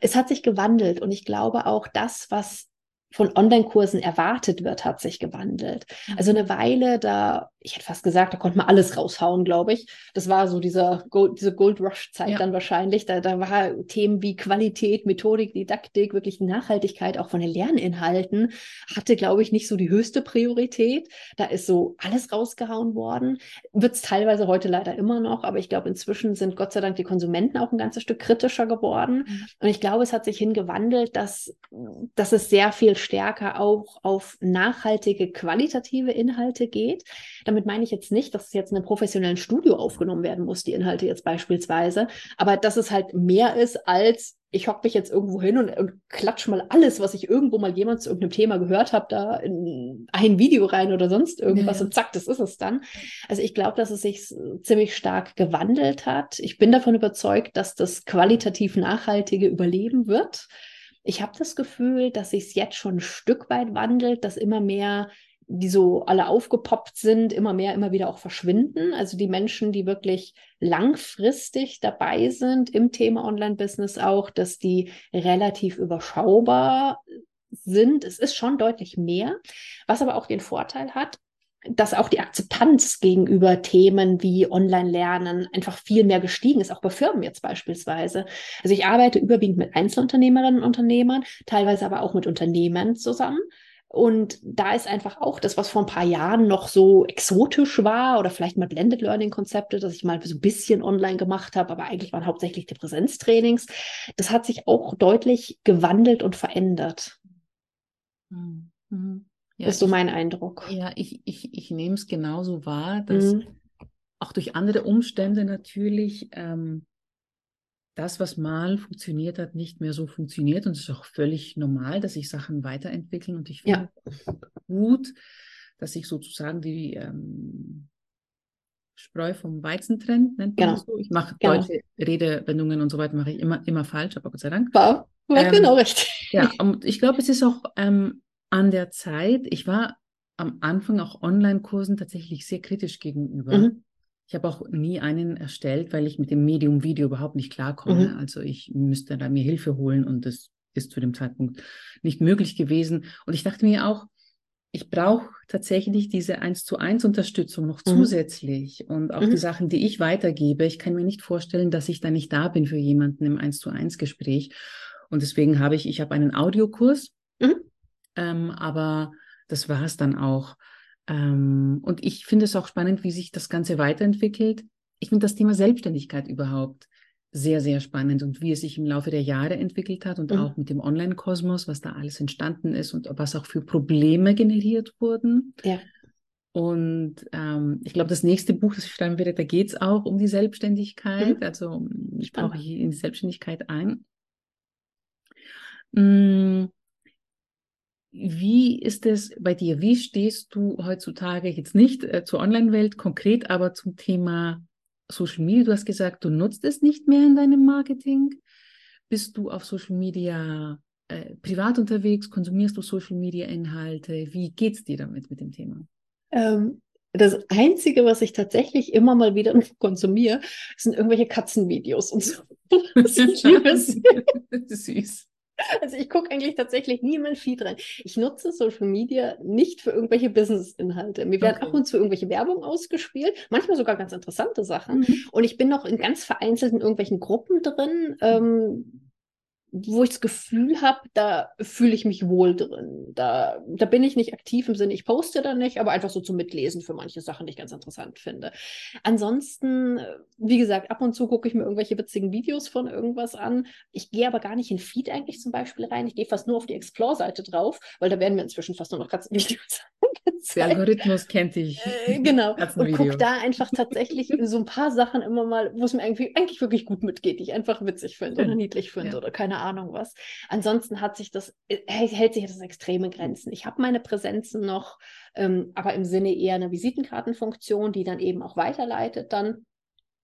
Es hat sich gewandelt und ich glaube auch das, was von Online-Kursen erwartet wird, hat sich gewandelt. Also eine Weile, da, ich hätte fast gesagt, da konnte man alles raushauen, glaube ich. Das war so dieser Gold, diese Gold Rush-Zeit ja. dann wahrscheinlich. Da, da war Themen wie Qualität, Methodik, Didaktik, wirklich Nachhaltigkeit auch von den Lerninhalten, hatte, glaube ich, nicht so die höchste Priorität. Da ist so alles rausgehauen worden. Wird es teilweise heute leider immer noch, aber ich glaube, inzwischen sind Gott sei Dank die Konsumenten auch ein ganzes Stück kritischer geworden. Mhm. Und ich glaube, es hat sich hingewandelt, dass, dass es sehr viel stärker auch auf nachhaltige, qualitative Inhalte geht. Damit meine ich jetzt nicht, dass es jetzt in einem professionellen Studio aufgenommen werden muss, die Inhalte jetzt beispielsweise, aber dass es halt mehr ist als ich hocke mich jetzt irgendwo hin und, und klatsch mal alles, was ich irgendwo mal jemand zu irgendeinem Thema gehört habe, da in ein Video rein oder sonst irgendwas ja. und zack, das ist es dann. Also ich glaube, dass es sich ziemlich stark gewandelt hat. Ich bin davon überzeugt, dass das qualitativ Nachhaltige überleben wird. Ich habe das Gefühl, dass sich es jetzt schon ein Stück weit wandelt, dass immer mehr, die so alle aufgepoppt sind, immer mehr, immer wieder auch verschwinden. Also die Menschen, die wirklich langfristig dabei sind im Thema Online-Business auch, dass die relativ überschaubar sind. Es ist schon deutlich mehr, was aber auch den Vorteil hat, dass auch die Akzeptanz gegenüber Themen wie Online-Lernen einfach viel mehr gestiegen ist, auch bei Firmen jetzt beispielsweise. Also ich arbeite überwiegend mit Einzelunternehmerinnen und Unternehmern, teilweise aber auch mit Unternehmen zusammen. Und da ist einfach auch das, was vor ein paar Jahren noch so exotisch war oder vielleicht mal Blended Learning Konzepte, dass ich mal so ein bisschen online gemacht habe, aber eigentlich waren hauptsächlich die Präsenztrainings. Das hat sich auch deutlich gewandelt und verändert. Mhm. Ja, ist so mein Eindruck. Ja, ich, ich, ich nehme es genauso wahr, dass mhm. auch durch andere Umstände natürlich ähm, das, was mal funktioniert hat, nicht mehr so funktioniert. Und es ist auch völlig normal, dass sich Sachen weiterentwickeln. Und ich finde ja. gut, dass sich sozusagen die ähm, Spreu vom Weizen trennt, nennt man genau. das so. Ich mache genau. deutsche Redewendungen und so weiter, mache ich immer, immer falsch, aber Gott sei Dank. War, war ähm, genau richtig. Ja, und ich glaube, es ist auch ähm, an der Zeit, ich war am Anfang auch Online-Kursen tatsächlich sehr kritisch gegenüber. Mhm. Ich habe auch nie einen erstellt, weil ich mit dem Medium Video überhaupt nicht klarkomme. Mhm. Also ich müsste da mir Hilfe holen und das ist zu dem Zeitpunkt nicht möglich gewesen. Und ich dachte mir auch, ich brauche tatsächlich diese eins zu eins Unterstützung noch mhm. zusätzlich und auch mhm. die Sachen, die ich weitergebe. Ich kann mir nicht vorstellen, dass ich da nicht da bin für jemanden im eins zu eins Gespräch. Und deswegen habe ich, ich habe einen Audiokurs, mhm. Ähm, aber das war es dann auch. Ähm, und ich finde es auch spannend, wie sich das Ganze weiterentwickelt. Ich finde das Thema Selbstständigkeit überhaupt sehr, sehr spannend und wie es sich im Laufe der Jahre entwickelt hat und mhm. auch mit dem Online-Kosmos, was da alles entstanden ist und was auch für Probleme generiert wurden. Ja. Und ähm, ich glaube, das nächste Buch, das ich schreiben werde, da geht es auch um die Selbstständigkeit. Mhm. Also ich brauche hier in die Selbstständigkeit ein. Hm, wie ist es bei dir? Wie stehst du heutzutage jetzt nicht äh, zur Online-Welt konkret, aber zum Thema Social Media? Du hast gesagt, du nutzt es nicht mehr in deinem Marketing. Bist du auf Social Media äh, privat unterwegs? Konsumierst du Social Media Inhalte? Wie geht es dir damit mit dem Thema? Ähm, das Einzige, was ich tatsächlich immer mal wieder konsumiere, sind irgendwelche Katzenvideos und so. Das ist süß. Also ich gucke eigentlich tatsächlich nie in mein Feed rein. Ich nutze Social Media nicht für irgendwelche Business-Inhalte. Mir werden okay. ab und zu irgendwelche Werbung ausgespielt, manchmal sogar ganz interessante Sachen. Mhm. Und ich bin noch in ganz vereinzelten irgendwelchen Gruppen drin. Ähm, wo ich das Gefühl habe, da fühle ich mich wohl drin. Da, da bin ich nicht aktiv im Sinne, ich poste da nicht, aber einfach so zum Mitlesen für manche Sachen, die ich ganz interessant finde. Ansonsten, wie gesagt, ab und zu gucke ich mir irgendwelche witzigen Videos von irgendwas an. Ich gehe aber gar nicht in Feed eigentlich zum Beispiel rein. Ich gehe fast nur auf die Explore-Seite drauf, weil da werden mir inzwischen fast nur noch Katzenvideos angezeigt. Der Algorithmus kennt dich. Äh, genau. Und gucke da einfach tatsächlich so ein paar Sachen immer mal, wo es mir eigentlich, eigentlich wirklich gut mitgeht, die ich einfach witzig finde oder niedlich finde ja. oder keine Ahnung was. Ansonsten hat sich das, äh, hält sich das extreme Grenzen. Ich habe meine Präsenzen noch, ähm, aber im Sinne eher einer Visitenkartenfunktion, die dann eben auch weiterleitet dann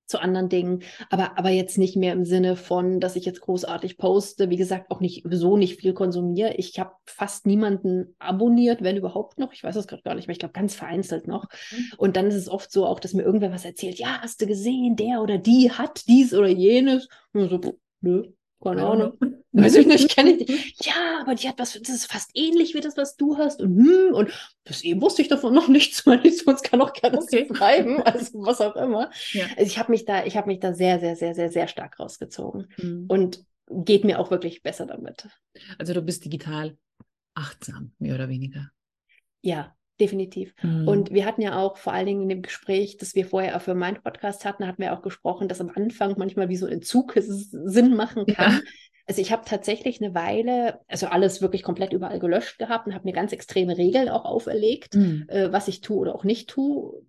zu anderen Dingen, aber, aber jetzt nicht mehr im Sinne von, dass ich jetzt großartig poste. Wie gesagt, auch nicht so nicht viel konsumiere. Ich habe fast niemanden abonniert, wenn überhaupt noch. Ich weiß es gerade gar nicht mehr. Ich glaube, ganz vereinzelt noch. Mhm. Und dann ist es oft so auch, dass mir irgendwer was erzählt. Ja, hast du gesehen, der oder die hat dies oder jenes. Und so, nö, keine Ahnung. Weiß ich nicht, kenne ich nicht. Ja, aber die hat was, das ist fast ähnlich wie das, was du hast. Und, hm, und bis eben wusste ich davon noch nichts, weil ich sonst kann auch gerne okay. schreiben, also was auch immer. Ja. Also ich habe mich da, ich habe mich da sehr, sehr, sehr, sehr, sehr stark rausgezogen. Mhm. Und geht mir auch wirklich besser damit. Also du bist digital achtsam, mehr oder weniger. Ja, Definitiv. Mhm. Und wir hatten ja auch vor allen Dingen in dem Gespräch, das wir vorher auch für meinen Podcast hatten, hatten wir auch gesprochen, dass am Anfang manchmal wie so ein Zug Sinn machen kann. Ja. Also ich habe tatsächlich eine Weile, also alles wirklich komplett überall gelöscht gehabt und habe mir ganz extreme Regeln auch auferlegt, mhm. äh, was ich tue oder auch nicht tue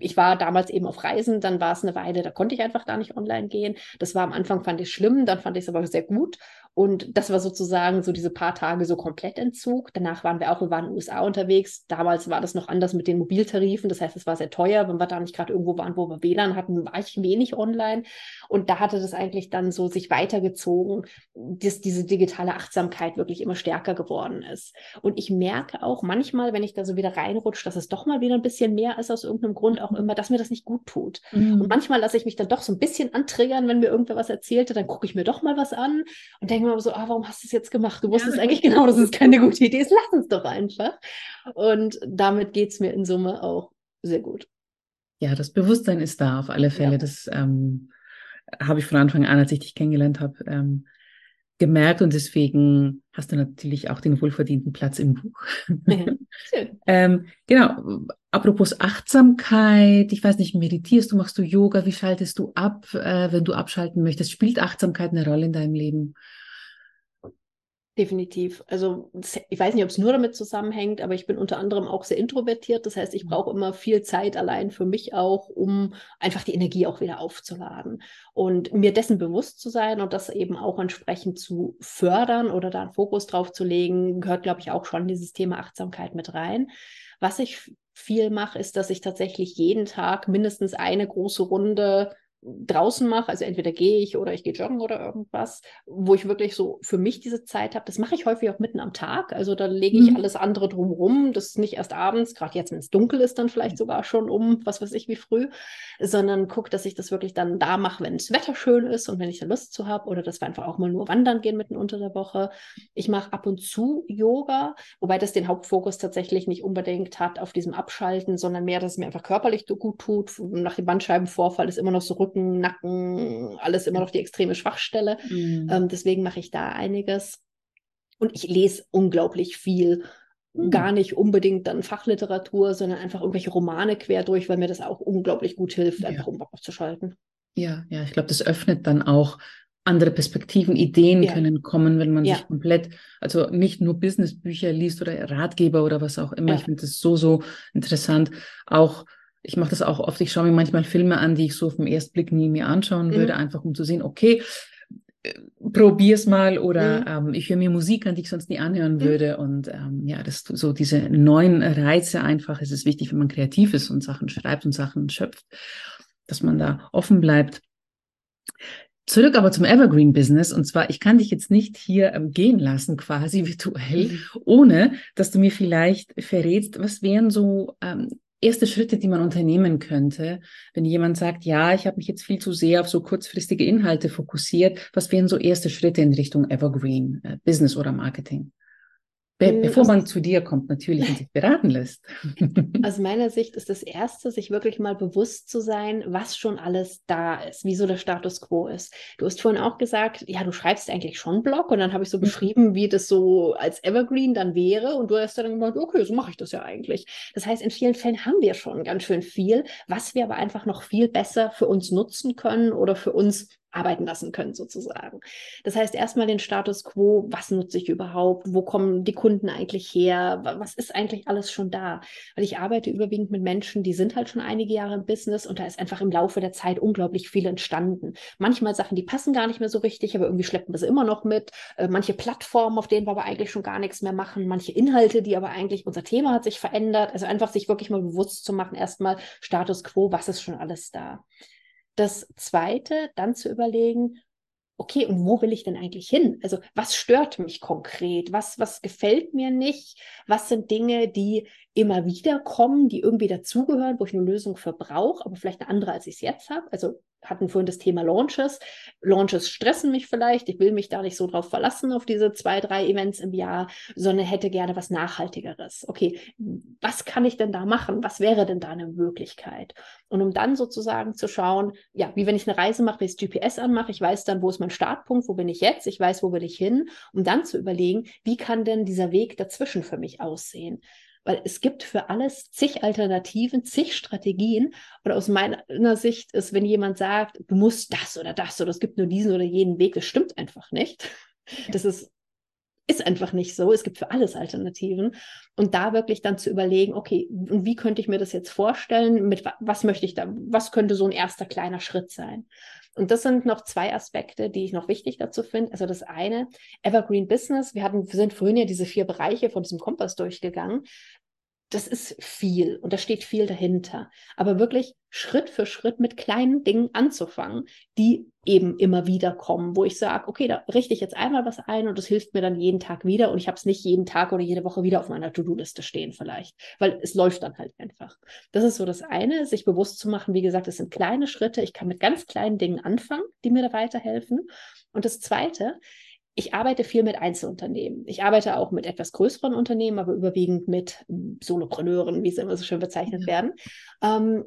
ich war damals eben auf Reisen, dann war es eine Weile, da konnte ich einfach da nicht online gehen. Das war am Anfang, fand ich schlimm, dann fand ich es aber sehr gut. Und das war sozusagen so diese paar Tage so komplett Entzug. Danach waren wir auch, wir waren in den USA unterwegs. Damals war das noch anders mit den Mobiltarifen. Das heißt, es war sehr teuer. Wenn wir da nicht gerade irgendwo waren, wo wir WLAN hatten, war ich wenig online. Und da hatte das eigentlich dann so sich weitergezogen, dass diese digitale Achtsamkeit wirklich immer stärker geworden ist. Und ich merke auch manchmal, wenn ich da so wieder reinrutsche, dass es doch mal wieder ein bisschen mehr ist aus irgendeinem Grund auch immer, dass mir das nicht gut tut. Mhm. Und manchmal lasse ich mich dann doch so ein bisschen antriggern, wenn mir irgendwer was erzählte. Dann gucke ich mir doch mal was an und denke immer so, ah, warum hast du es jetzt gemacht? Du wusstest ja, eigentlich genau, dass es keine gute Idee ist. Lass uns doch einfach. Und damit geht es mir in Summe auch sehr gut. Ja, das Bewusstsein ist da auf alle Fälle. Ja. Das ähm, habe ich von Anfang an, als ich dich kennengelernt habe, ähm, gemerkt und deswegen hast du natürlich auch den wohlverdienten Platz im Buch. Ja, ähm, genau. Apropos Achtsamkeit, ich weiß nicht, meditierst du, machst du Yoga, wie schaltest du ab, äh, wenn du abschalten möchtest? Spielt Achtsamkeit eine Rolle in deinem Leben? Definitiv. Also ich weiß nicht, ob es nur damit zusammenhängt, aber ich bin unter anderem auch sehr introvertiert. Das heißt, ich mhm. brauche immer viel Zeit allein für mich auch, um einfach die Energie auch wieder aufzuladen. Und mir dessen bewusst zu sein und das eben auch entsprechend zu fördern oder da einen Fokus drauf zu legen, gehört, glaube ich, auch schon dieses Thema Achtsamkeit mit rein. Was ich viel mache, ist, dass ich tatsächlich jeden Tag mindestens eine große Runde draußen mache, also entweder gehe ich oder ich gehe joggen oder irgendwas, wo ich wirklich so für mich diese Zeit habe. Das mache ich häufig auch mitten am Tag. Also da lege ich mhm. alles andere drumherum. Das ist nicht erst abends, gerade jetzt, wenn es dunkel ist, dann vielleicht sogar schon um, was weiß ich, wie früh, sondern gucke, dass ich das wirklich dann da mache, wenn das Wetter schön ist und wenn ich da Lust zu habe oder dass wir einfach auch mal nur wandern gehen mitten unter der Woche. Ich mache ab und zu Yoga, wobei das den Hauptfokus tatsächlich nicht unbedingt hat auf diesem Abschalten, sondern mehr, dass es mir einfach körperlich gut tut. Nach dem Bandscheibenvorfall ist immer noch so Rücken, Nacken, alles immer noch die extreme Schwachstelle. Mhm. Ähm, deswegen mache ich da einiges. Und ich lese unglaublich viel. Mhm. Gar nicht unbedingt dann Fachliteratur, sondern einfach irgendwelche Romane quer durch, weil mir das auch unglaublich gut hilft, ja. einfach um aufzuschalten. Ja, ja, ich glaube, das öffnet dann auch andere Perspektiven, Ideen ja. können kommen, wenn man ja. sich komplett, also nicht nur Businessbücher liest oder Ratgeber oder was auch immer. Ich finde das so, so interessant. Auch, ich mache das auch oft, ich schaue mir manchmal Filme an, die ich so auf den ersten Blick nie mir anschauen mhm. würde, einfach um zu sehen, okay, äh, probier's mal oder mhm. ähm, ich höre mir Musik an, die ich sonst nie anhören mhm. würde. Und ähm, ja, das so diese neuen Reize einfach. Es ist wichtig, wenn man kreativ ist und Sachen schreibt und Sachen schöpft, dass man da offen bleibt. Zurück aber zum Evergreen Business. Und zwar, ich kann dich jetzt nicht hier ähm, gehen lassen, quasi virtuell, mhm. ohne dass du mir vielleicht verrätst, was wären so ähm, erste Schritte, die man unternehmen könnte, wenn jemand sagt, ja, ich habe mich jetzt viel zu sehr auf so kurzfristige Inhalte fokussiert. Was wären so erste Schritte in Richtung Evergreen äh, Business oder Marketing? Be hm, bevor man zu dir kommt, natürlich und sich beraten lässt. Aus meiner Sicht ist das Erste, sich wirklich mal bewusst zu sein, was schon alles da ist, wie so der Status quo ist. Du hast vorhin auch gesagt, ja, du schreibst eigentlich schon Blog und dann habe ich so mhm. beschrieben, wie das so als Evergreen dann wäre und du hast dann gemeint, okay, so mache ich das ja eigentlich. Das heißt, in vielen Fällen haben wir schon ganz schön viel, was wir aber einfach noch viel besser für uns nutzen können oder für uns arbeiten lassen können, sozusagen. Das heißt, erstmal den Status quo, was nutze ich überhaupt, wo kommen die Kunden eigentlich her, was ist eigentlich alles schon da? Weil ich arbeite überwiegend mit Menschen, die sind halt schon einige Jahre im Business und da ist einfach im Laufe der Zeit unglaublich viel entstanden. Manchmal Sachen, die passen gar nicht mehr so richtig, aber irgendwie schleppen wir sie immer noch mit. Äh, manche Plattformen, auf denen wir aber eigentlich schon gar nichts mehr machen, manche Inhalte, die aber eigentlich, unser Thema hat sich verändert. Also einfach sich wirklich mal bewusst zu machen, erstmal Status quo, was ist schon alles da? Das Zweite, dann zu überlegen, okay, und wo will ich denn eigentlich hin? Also was stört mich konkret? Was, was gefällt mir nicht? Was sind Dinge, die immer wieder kommen, die irgendwie dazugehören, wo ich eine Lösung für brauche, aber vielleicht eine andere, als ich es jetzt habe? Also hatten vorhin das Thema Launches. Launches stressen mich vielleicht. Ich will mich da nicht so drauf verlassen auf diese zwei, drei Events im Jahr, sondern hätte gerne was Nachhaltigeres. Okay, was kann ich denn da machen? Was wäre denn da eine Möglichkeit? Und um dann sozusagen zu schauen, ja, wie wenn ich eine Reise mache, wie ich das GPS anmache, ich weiß dann, wo ist mein Startpunkt, wo bin ich jetzt, ich weiß, wo will ich hin, um dann zu überlegen, wie kann denn dieser Weg dazwischen für mich aussehen? Weil es gibt für alles zig Alternativen, zig Strategien. Und aus meiner Sicht ist, wenn jemand sagt, du musst das oder das oder es gibt nur diesen oder jenen Weg, das stimmt einfach nicht. Das ist ist einfach nicht so. Es gibt für alles Alternativen. Und da wirklich dann zu überlegen, okay, wie könnte ich mir das jetzt vorstellen? Mit was möchte ich da? Was könnte so ein erster kleiner Schritt sein? Und das sind noch zwei Aspekte, die ich noch wichtig dazu finde. Also das eine, Evergreen Business. Wir hatten, wir sind vorhin ja diese vier Bereiche von diesem Kompass durchgegangen das ist viel und da steht viel dahinter. Aber wirklich Schritt für Schritt mit kleinen Dingen anzufangen, die eben immer wieder kommen, wo ich sage, okay, da richte ich jetzt einmal was ein und das hilft mir dann jeden Tag wieder und ich habe es nicht jeden Tag oder jede Woche wieder auf meiner To-Do-Liste stehen vielleicht, weil es läuft dann halt einfach. Das ist so das eine, sich bewusst zu machen, wie gesagt, es sind kleine Schritte, ich kann mit ganz kleinen Dingen anfangen, die mir da weiterhelfen. Und das zweite, ich arbeite viel mit Einzelunternehmen. Ich arbeite auch mit etwas größeren Unternehmen, aber überwiegend mit hm, Solopreneuren, wie sie immer so schön bezeichnet ja. werden. Ähm,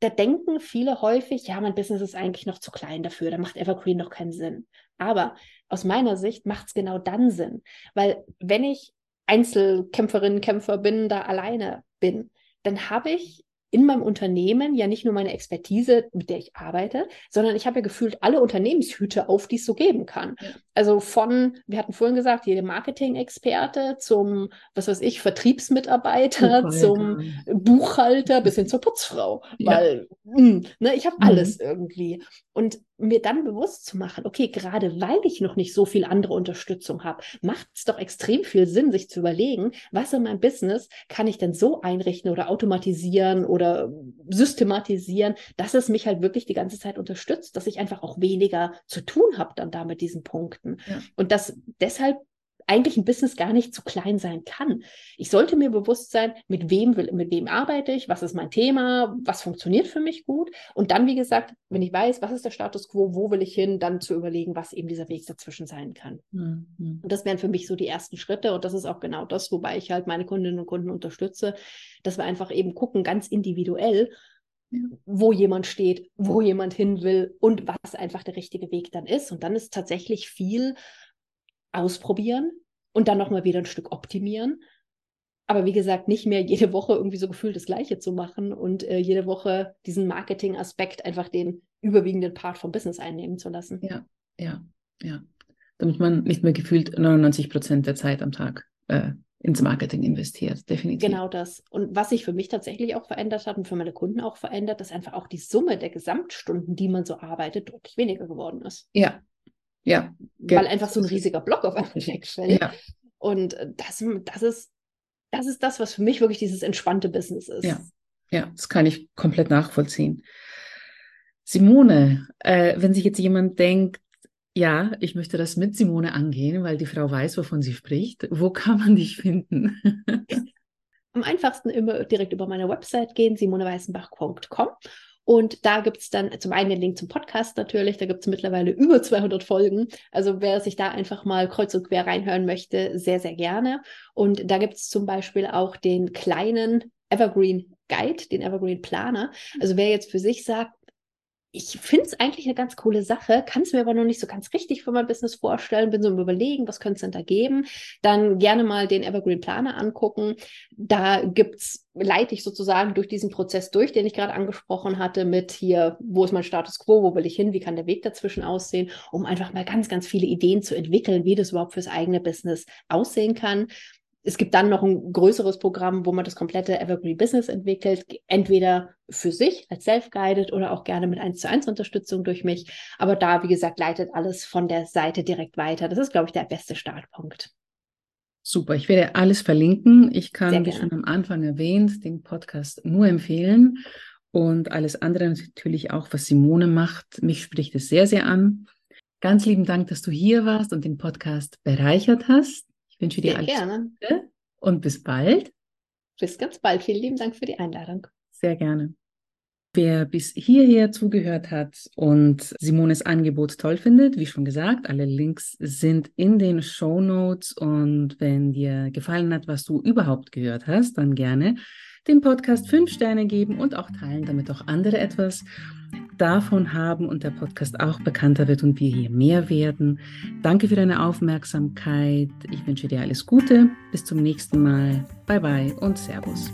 da denken viele häufig, ja, mein Business ist eigentlich noch zu klein dafür, da macht Evergreen noch keinen Sinn. Aber aus meiner Sicht macht es genau dann Sinn, weil wenn ich Einzelkämpferin, Kämpfer bin, da alleine bin, dann habe ich in meinem Unternehmen ja nicht nur meine Expertise, mit der ich arbeite, sondern ich habe ja gefühlt alle Unternehmenshüte auf, die es so geben kann. Also von, wir hatten vorhin gesagt, jede Marketing-Experte zum, was weiß ich, Vertriebsmitarbeiter, Buchhalter. zum Buchhalter bis hin zur Putzfrau. Ja. Weil, mh, hm, ne, ich habe mhm. alles irgendwie. Und mir dann bewusst zu machen, okay, gerade weil ich noch nicht so viel andere Unterstützung habe, macht es doch extrem viel Sinn, sich zu überlegen, was in meinem Business kann ich denn so einrichten oder automatisieren oder systematisieren, dass es mich halt wirklich die ganze Zeit unterstützt, dass ich einfach auch weniger zu tun habe dann da mit diesen Punkten. Ja. Und dass deshalb eigentlich ein Business gar nicht zu klein sein kann. Ich sollte mir bewusst sein, mit wem will, mit wem arbeite ich, was ist mein Thema, was funktioniert für mich gut. Und dann, wie gesagt, wenn ich weiß, was ist der Status quo, wo will ich hin, dann zu überlegen, was eben dieser Weg dazwischen sein kann. Mhm. Und das wären für mich so die ersten Schritte. Und das ist auch genau das, wobei ich halt meine Kundinnen und Kunden unterstütze, dass wir einfach eben gucken, ganz individuell, ja. wo jemand steht, wo jemand hin will und was einfach der richtige Weg dann ist. Und dann ist tatsächlich viel ausprobieren und dann nochmal wieder ein Stück optimieren. Aber wie gesagt, nicht mehr jede Woche irgendwie so gefühlt das Gleiche zu machen und äh, jede Woche diesen Marketing-Aspekt einfach den überwiegenden Part vom Business einnehmen zu lassen. Ja, ja, ja. Damit man nicht mehr gefühlt 99 Prozent der Zeit am Tag äh, ins Marketing investiert, definitiv. Genau das. Und was sich für mich tatsächlich auch verändert hat und für meine Kunden auch verändert, dass einfach auch die Summe der Gesamtstunden, die man so arbeitet, deutlich weniger geworden ist. Ja, ja. Weil einfach so ein riesiger Block auf einmal wegfällt. Ja. Und äh, das, das, ist, das ist das, was für mich wirklich dieses entspannte Business ist. Ja, ja das kann ich komplett nachvollziehen. Simone, äh, wenn sich jetzt jemand denkt, ja, ich möchte das mit Simone angehen, weil die Frau weiß, wovon sie spricht. Wo kann man dich finden? Am einfachsten immer direkt über meine Website gehen, simoneweißenbach.com und da gibt es dann zum einen den Link zum Podcast natürlich, da gibt es mittlerweile über 200 Folgen. Also wer sich da einfach mal kreuz und quer reinhören möchte, sehr, sehr gerne. Und da gibt es zum Beispiel auch den kleinen Evergreen Guide, den Evergreen Planer. Also wer jetzt für sich sagt, ich finde es eigentlich eine ganz coole Sache, kann es mir aber noch nicht so ganz richtig für mein Business vorstellen, bin so im Überlegen, was könnte es denn da geben, dann gerne mal den Evergreen Planer angucken. Da gibt's, leite ich sozusagen durch diesen Prozess durch, den ich gerade angesprochen hatte, mit hier, wo ist mein Status quo, wo will ich hin, wie kann der Weg dazwischen aussehen, um einfach mal ganz, ganz viele Ideen zu entwickeln, wie das überhaupt fürs eigene Business aussehen kann. Es gibt dann noch ein größeres Programm, wo man das komplette Evergreen Business entwickelt, entweder für sich als self-guided oder auch gerne mit 1 zu 1 Unterstützung durch mich. Aber da, wie gesagt, leitet alles von der Seite direkt weiter. Das ist, glaube ich, der beste Startpunkt. Super, ich werde alles verlinken. Ich kann, wie schon am Anfang erwähnt, den Podcast nur empfehlen und alles andere natürlich auch, was Simone macht. Mich spricht es sehr, sehr an. Ganz lieben Dank, dass du hier warst und den Podcast bereichert hast. Ich wünsche dir Sehr alles gerne. Gute und bis bald. Bis ganz bald. Vielen lieben Dank für die Einladung. Sehr gerne. Wer bis hierher zugehört hat und Simones Angebot toll findet, wie schon gesagt, alle Links sind in den Show Notes. Und wenn dir gefallen hat, was du überhaupt gehört hast, dann gerne dem Podcast fünf Sterne geben und auch teilen, damit auch andere etwas davon haben und der Podcast auch bekannter wird und wir hier mehr werden. Danke für deine Aufmerksamkeit. Ich wünsche dir alles Gute. Bis zum nächsten Mal. Bye bye und Servus.